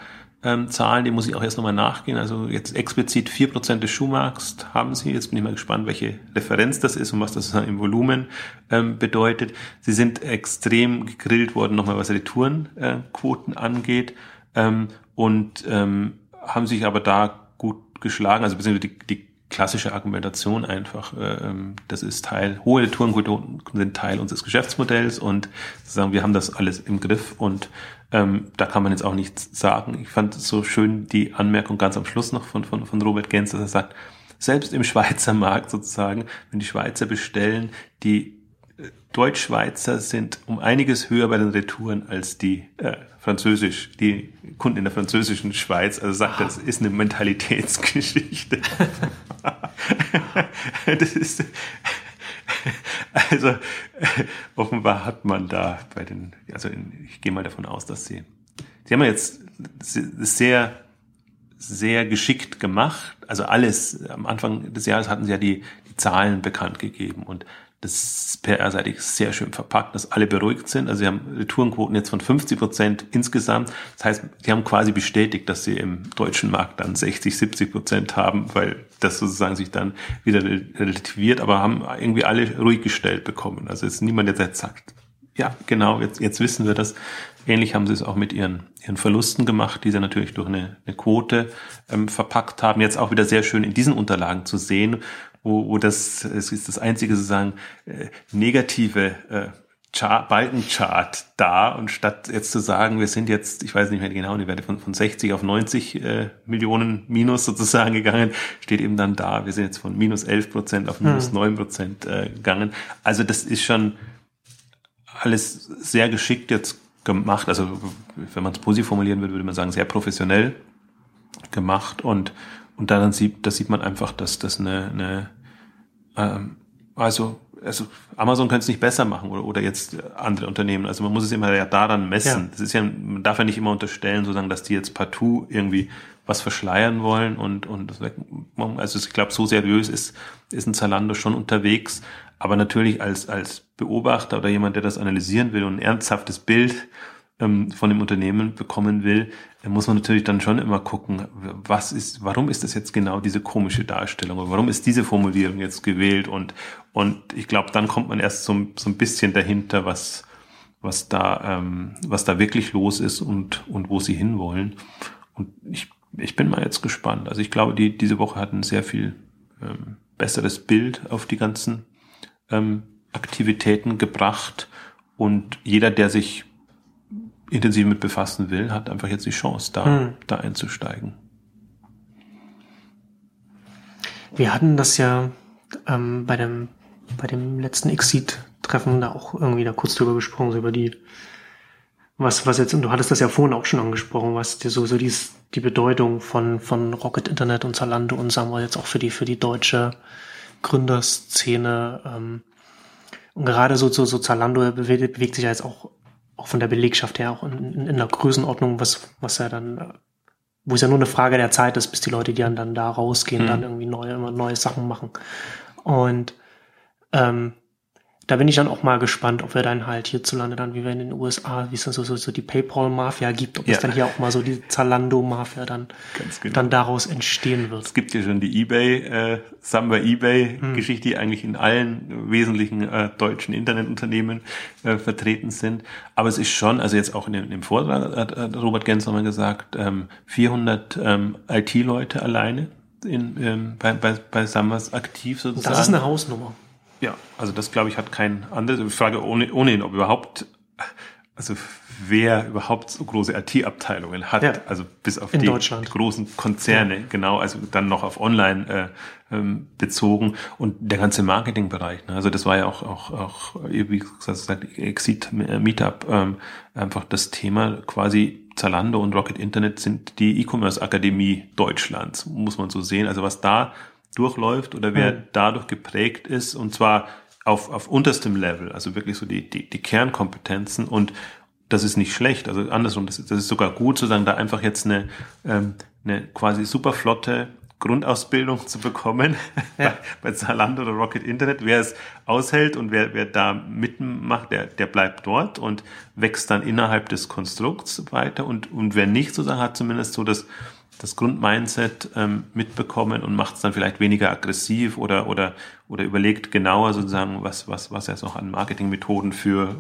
ähm, Zahlen, die muss ich auch erst nochmal nachgehen. Also jetzt explizit vier Prozent des Schuhmarkts haben sie. Jetzt bin ich mal gespannt, welche Referenz das ist und was das im Volumen ähm, bedeutet. Sie sind extrem gegrillt worden, nochmal was Retourenquoten äh, angeht ähm, und ähm, haben sich aber da gut geschlagen, also beziehungsweise die, die klassische Argumentation einfach, äh, ähm, das ist Teil, hohe Retourenquoten sind Teil unseres Geschäftsmodells und sagen, wir haben das alles im Griff und ähm, da kann man jetzt auch nichts sagen. Ich fand es so schön die Anmerkung ganz am Schluss noch von, von, von Robert Gens, dass er sagt, selbst im Schweizer Markt sozusagen, wenn die Schweizer bestellen, die äh, Deutschschweizer sind um einiges höher bei den Retouren als die äh, Französisch, die Kunden in der französischen Schweiz. Also sagt er, das ist eine Mentalitätsgeschichte. das ist also offenbar hat man da bei den, also ich gehe mal davon aus, dass sie, sie haben ja jetzt sehr, sehr geschickt gemacht. Also alles, am Anfang des Jahres hatten sie ja die, die Zahlen bekannt gegeben und das ist PR-seitig sehr schön verpackt, dass alle beruhigt sind. Also sie haben Retourenquoten jetzt von 50 Prozent insgesamt. Das heißt, sie haben quasi bestätigt, dass sie im deutschen Markt dann 60, 70 Prozent haben, weil das sozusagen sich dann wieder relativiert, aber haben irgendwie alle ruhig gestellt bekommen. Also ist niemand, jetzt sagt, ja, genau, jetzt, jetzt wissen wir das. Ähnlich haben sie es auch mit ihren, ihren Verlusten gemacht, die sie natürlich durch eine, eine Quote ähm, verpackt haben. Jetzt auch wieder sehr schön in diesen Unterlagen zu sehen, wo, wo das, es ist das einzige sozusagen äh, negative äh, Chart, Balkenchart da und statt jetzt zu sagen, wir sind jetzt, ich weiß nicht mehr genau, die Werte von, von 60 auf 90 äh, Millionen minus sozusagen gegangen, steht eben dann da, wir sind jetzt von minus 11 Prozent auf minus hm. 9 Prozent äh, gegangen. Also das ist schon alles sehr geschickt jetzt gemacht, also wenn man es positiv formulieren würde, würde man sagen, sehr professionell gemacht und und dann sieht, das sieht man einfach, dass das eine, eine ähm, also, also Amazon könnte es nicht besser machen oder, oder jetzt andere Unternehmen. Also man muss es immer ja daran messen. Ja. Das ist ja, man darf ja nicht immer unterstellen, sozusagen, dass die jetzt partout irgendwie was verschleiern wollen und, und das weg, also ich glaube, so seriös ist, ist ein Zalando schon unterwegs. Aber natürlich als, als Beobachter oder jemand, der das analysieren will und ein ernsthaftes Bild ähm, von dem Unternehmen bekommen will, muss man natürlich dann schon immer gucken, was ist, warum ist das jetzt genau diese komische Darstellung oder warum ist diese Formulierung jetzt gewählt und, und ich glaube, dann kommt man erst so, so ein bisschen dahinter, was, was da, ähm, was da wirklich los ist und, und wo sie hinwollen. Und ich, ich bin mal jetzt gespannt. Also ich glaube, die, diese Woche hat ein sehr viel ähm, besseres Bild auf die ganzen ähm, Aktivitäten gebracht und jeder, der sich intensiv mit befassen will, hat einfach jetzt die Chance, da, hm. da einzusteigen. Wir hatten das ja ähm, bei dem bei dem letzten Exit-Treffen da auch irgendwie da kurz drüber gesprochen, so über die was was jetzt und du hattest das ja vorhin auch schon angesprochen, was dir so so dies, die Bedeutung von von Rocket Internet und Zalando und sagen wir jetzt auch für die für die deutsche Gründerszene ähm, und gerade so so, so Zalando bewegt, bewegt sich ja jetzt auch auch von der Belegschaft her, auch in, in, in der Größenordnung, was, was ja dann, wo es ja nur eine Frage der Zeit ist, bis die Leute, die dann, dann da rausgehen, mhm. dann irgendwie neue, immer neue Sachen machen. Und ähm, da bin ich dann auch mal gespannt, ob wir dann halt hierzulande dann, wie wir in den USA, wie es dann so, so, so die PayPal-Mafia gibt, ob ja. es dann hier auch mal so die Zalando-Mafia dann, genau. dann daraus entstehen wird. Es gibt ja schon die eBay, äh, Samba eBay-Geschichte, hm. die eigentlich in allen wesentlichen äh, deutschen Internetunternehmen äh, vertreten sind. Aber es ist schon, also jetzt auch in dem, in dem Vortrag hat, hat Robert Gens nochmal gesagt, ähm, 400 ähm, IT-Leute alleine in, ähm, bei, bei, bei Sambas aktiv sozusagen. Das ist eine Hausnummer. Ja, also das glaube ich hat kein anderes. Ich frage ohne, ohnehin, ob überhaupt, also wer überhaupt so große IT-Abteilungen hat, ja. also bis auf In die Deutschland. großen Konzerne, ja. genau, also dann noch auf Online äh, ähm, bezogen und der ganze Marketingbereich. Ne? Also das war ja auch, auch, auch wie gesagt, Exit Meetup, ähm, einfach das Thema quasi Zalando und Rocket Internet sind die E-Commerce Akademie Deutschlands, muss man so sehen. Also was da durchläuft oder wer mhm. dadurch geprägt ist und zwar auf, auf unterstem Level, also wirklich so die, die, die Kernkompetenzen und das ist nicht schlecht, also andersrum, das ist, das ist sogar gut, sozusagen da einfach jetzt eine, ähm, eine quasi super flotte Grundausbildung zu bekommen ja. bei, bei Zalando oder Rocket Internet. Wer es aushält und wer, wer da mitmacht, der, der bleibt dort und wächst dann innerhalb des Konstrukts weiter und, und wer nicht sozusagen hat zumindest so das, das Grundmindset ähm, mitbekommen und macht es dann vielleicht weniger aggressiv oder, oder, oder überlegt genauer sozusagen, was, was, was er jetzt noch an Marketingmethoden für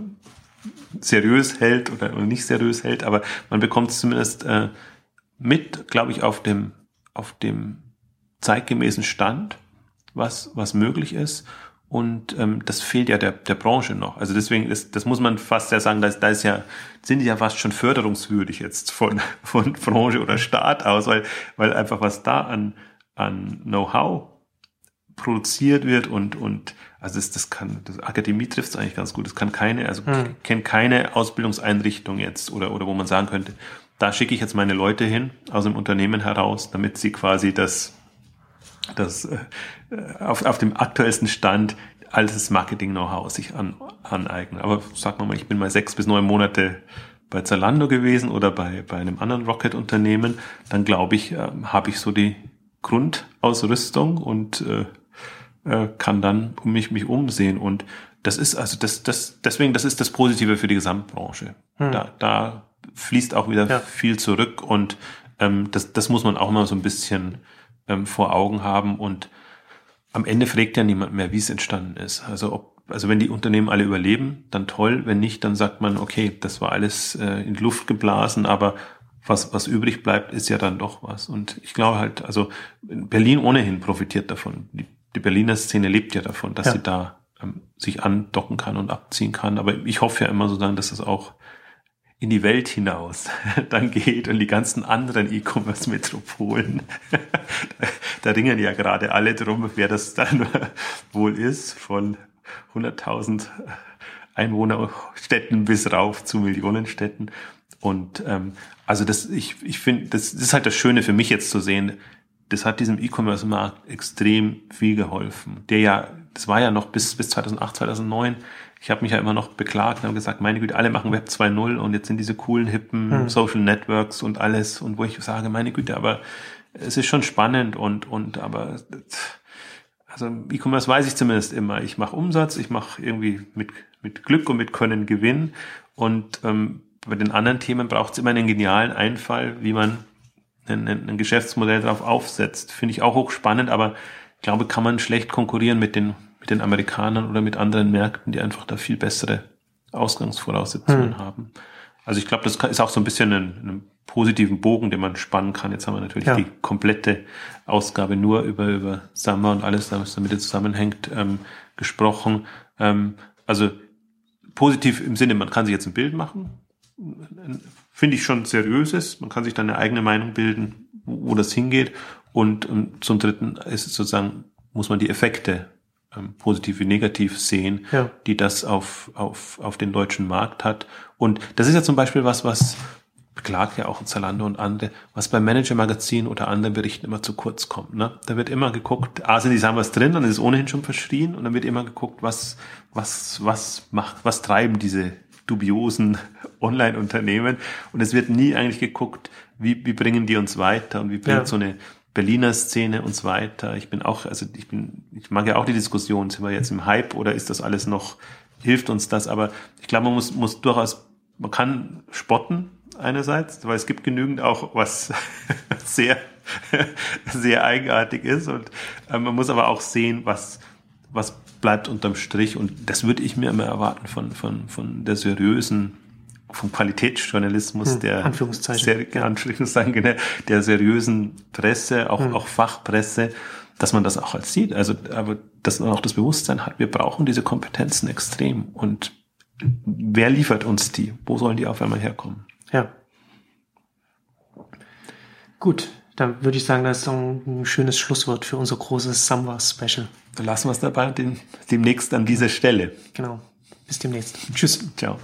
seriös hält oder, oder nicht seriös hält, aber man bekommt es zumindest äh, mit, glaube ich, auf dem, auf dem zeitgemäßen Stand, was, was möglich ist und ähm, das fehlt ja der, der Branche noch. Also deswegen ist, das muss man fast ja sagen, da ist, da ist ja, sind ja fast schon förderungswürdig jetzt von, von Branche oder Staat aus, weil, weil einfach was da an, an Know-how produziert wird und, und also das, das kann, das Akademie trifft es eigentlich ganz gut. Es kann keine, also hm. kennt keine Ausbildungseinrichtung jetzt oder, oder wo man sagen könnte, da schicke ich jetzt meine Leute hin aus dem Unternehmen heraus, damit sie quasi das das äh, auf, auf dem aktuellsten Stand alles Marketing-Know-how sich an, aneignen. Aber sag mal, ich bin mal sechs bis neun Monate bei Zalando gewesen oder bei, bei einem anderen Rocket-Unternehmen, dann glaube ich, äh, habe ich so die Grundausrüstung und äh, äh, kann dann um mich, mich umsehen. Und das ist also das, das, deswegen, das ist das Positive für die Gesamtbranche. Hm. Da, da fließt auch wieder ja. viel zurück und ähm, das, das muss man auch mal so ein bisschen ähm, vor Augen haben und am Ende fragt ja niemand mehr, wie es entstanden ist. Also ob, also wenn die Unternehmen alle überleben, dann toll. Wenn nicht, dann sagt man, okay, das war alles äh, in Luft geblasen, aber was, was übrig bleibt, ist ja dann doch was. Und ich glaube halt, also Berlin ohnehin profitiert davon. Die, die Berliner Szene lebt ja davon, dass ja. sie da ähm, sich andocken kann und abziehen kann. Aber ich hoffe ja immer sozusagen, dass das auch in die Welt hinaus dann geht und die ganzen anderen E-Commerce-Metropolen, da ringen ja gerade alle drum, wer das dann wohl ist, von 100.000 Einwohnerstädten bis rauf zu Millionenstädten. Und ähm, also das, ich, ich finde, das, das ist halt das Schöne für mich jetzt zu sehen. Das hat diesem E-Commerce-Markt extrem viel geholfen. Der ja, das war ja noch bis, bis 2008, 2009 ich habe mich ja immer noch beklagt und habe gesagt, meine Güte, alle machen Web 2.0 und jetzt sind diese coolen, hippen hm. Social Networks und alles und wo ich sage, meine Güte, aber es ist schon spannend und, und aber also E-Commerce weiß ich zumindest immer. Ich mache Umsatz, ich mache irgendwie mit, mit Glück und mit Können Gewinn und ähm, bei den anderen Themen braucht es immer einen genialen Einfall, wie man ein, ein Geschäftsmodell darauf aufsetzt. Finde ich auch hochspannend, aber ich glaube, kann man schlecht konkurrieren mit den mit den Amerikanern oder mit anderen Märkten, die einfach da viel bessere Ausgangsvoraussetzungen hm. haben. Also ich glaube, das ist auch so ein bisschen ein, ein positiven Bogen, den man spannen kann. Jetzt haben wir natürlich ja. die komplette Ausgabe nur über, über Summer und alles, was damit zusammenhängt, ähm, gesprochen. Ähm, also positiv im Sinne, man kann sich jetzt ein Bild machen. Finde ich schon seriöses. Man kann sich dann eine eigene Meinung bilden, wo, wo das hingeht. Und, und zum Dritten ist es sozusagen, muss man die Effekte ähm, positiv wie negativ sehen, ja. die das auf, auf, auf den deutschen Markt hat. Und das ist ja zum Beispiel was, was beklagt ja auch Zalando und andere, was beim Manager-Magazin oder anderen Berichten immer zu kurz kommt. Ne? Da wird immer geguckt, ah, sind die Sachen was drin, dann ist es ohnehin schon verschrien und dann wird immer geguckt, was, was, was macht, was treiben diese dubiosen Online-Unternehmen. Und es wird nie eigentlich geguckt, wie, wie bringen die uns weiter und wie bringt ja. so eine Berliner Szene uns weiter. Ich bin auch, also ich bin, ich mag ja auch die Diskussion, sind wir jetzt im Hype oder ist das alles noch, hilft uns das? Aber ich glaube, man muss, muss durchaus, man kann spotten einerseits, weil es gibt genügend auch was sehr, sehr eigenartig ist und äh, man muss aber auch sehen, was, was bleibt unterm Strich und das würde ich mir immer erwarten von, von, von der seriösen vom Qualitätsjournalismus, hm, der Anführungszeichen. Sehr, Anführungszeichen, genau, der seriösen Presse, auch, hm. auch Fachpresse, dass man das auch als sieht. Also, aber dass man auch das Bewusstsein hat, wir brauchen diese Kompetenzen extrem. Und wer liefert uns die? Wo sollen die auf einmal herkommen? Ja. Gut, dann würde ich sagen, das ist ein schönes Schlusswort für unser großes Samba-Special. Dann lassen wir es dabei, demnächst an dieser Stelle. Genau. Bis demnächst. Tschüss. Ciao.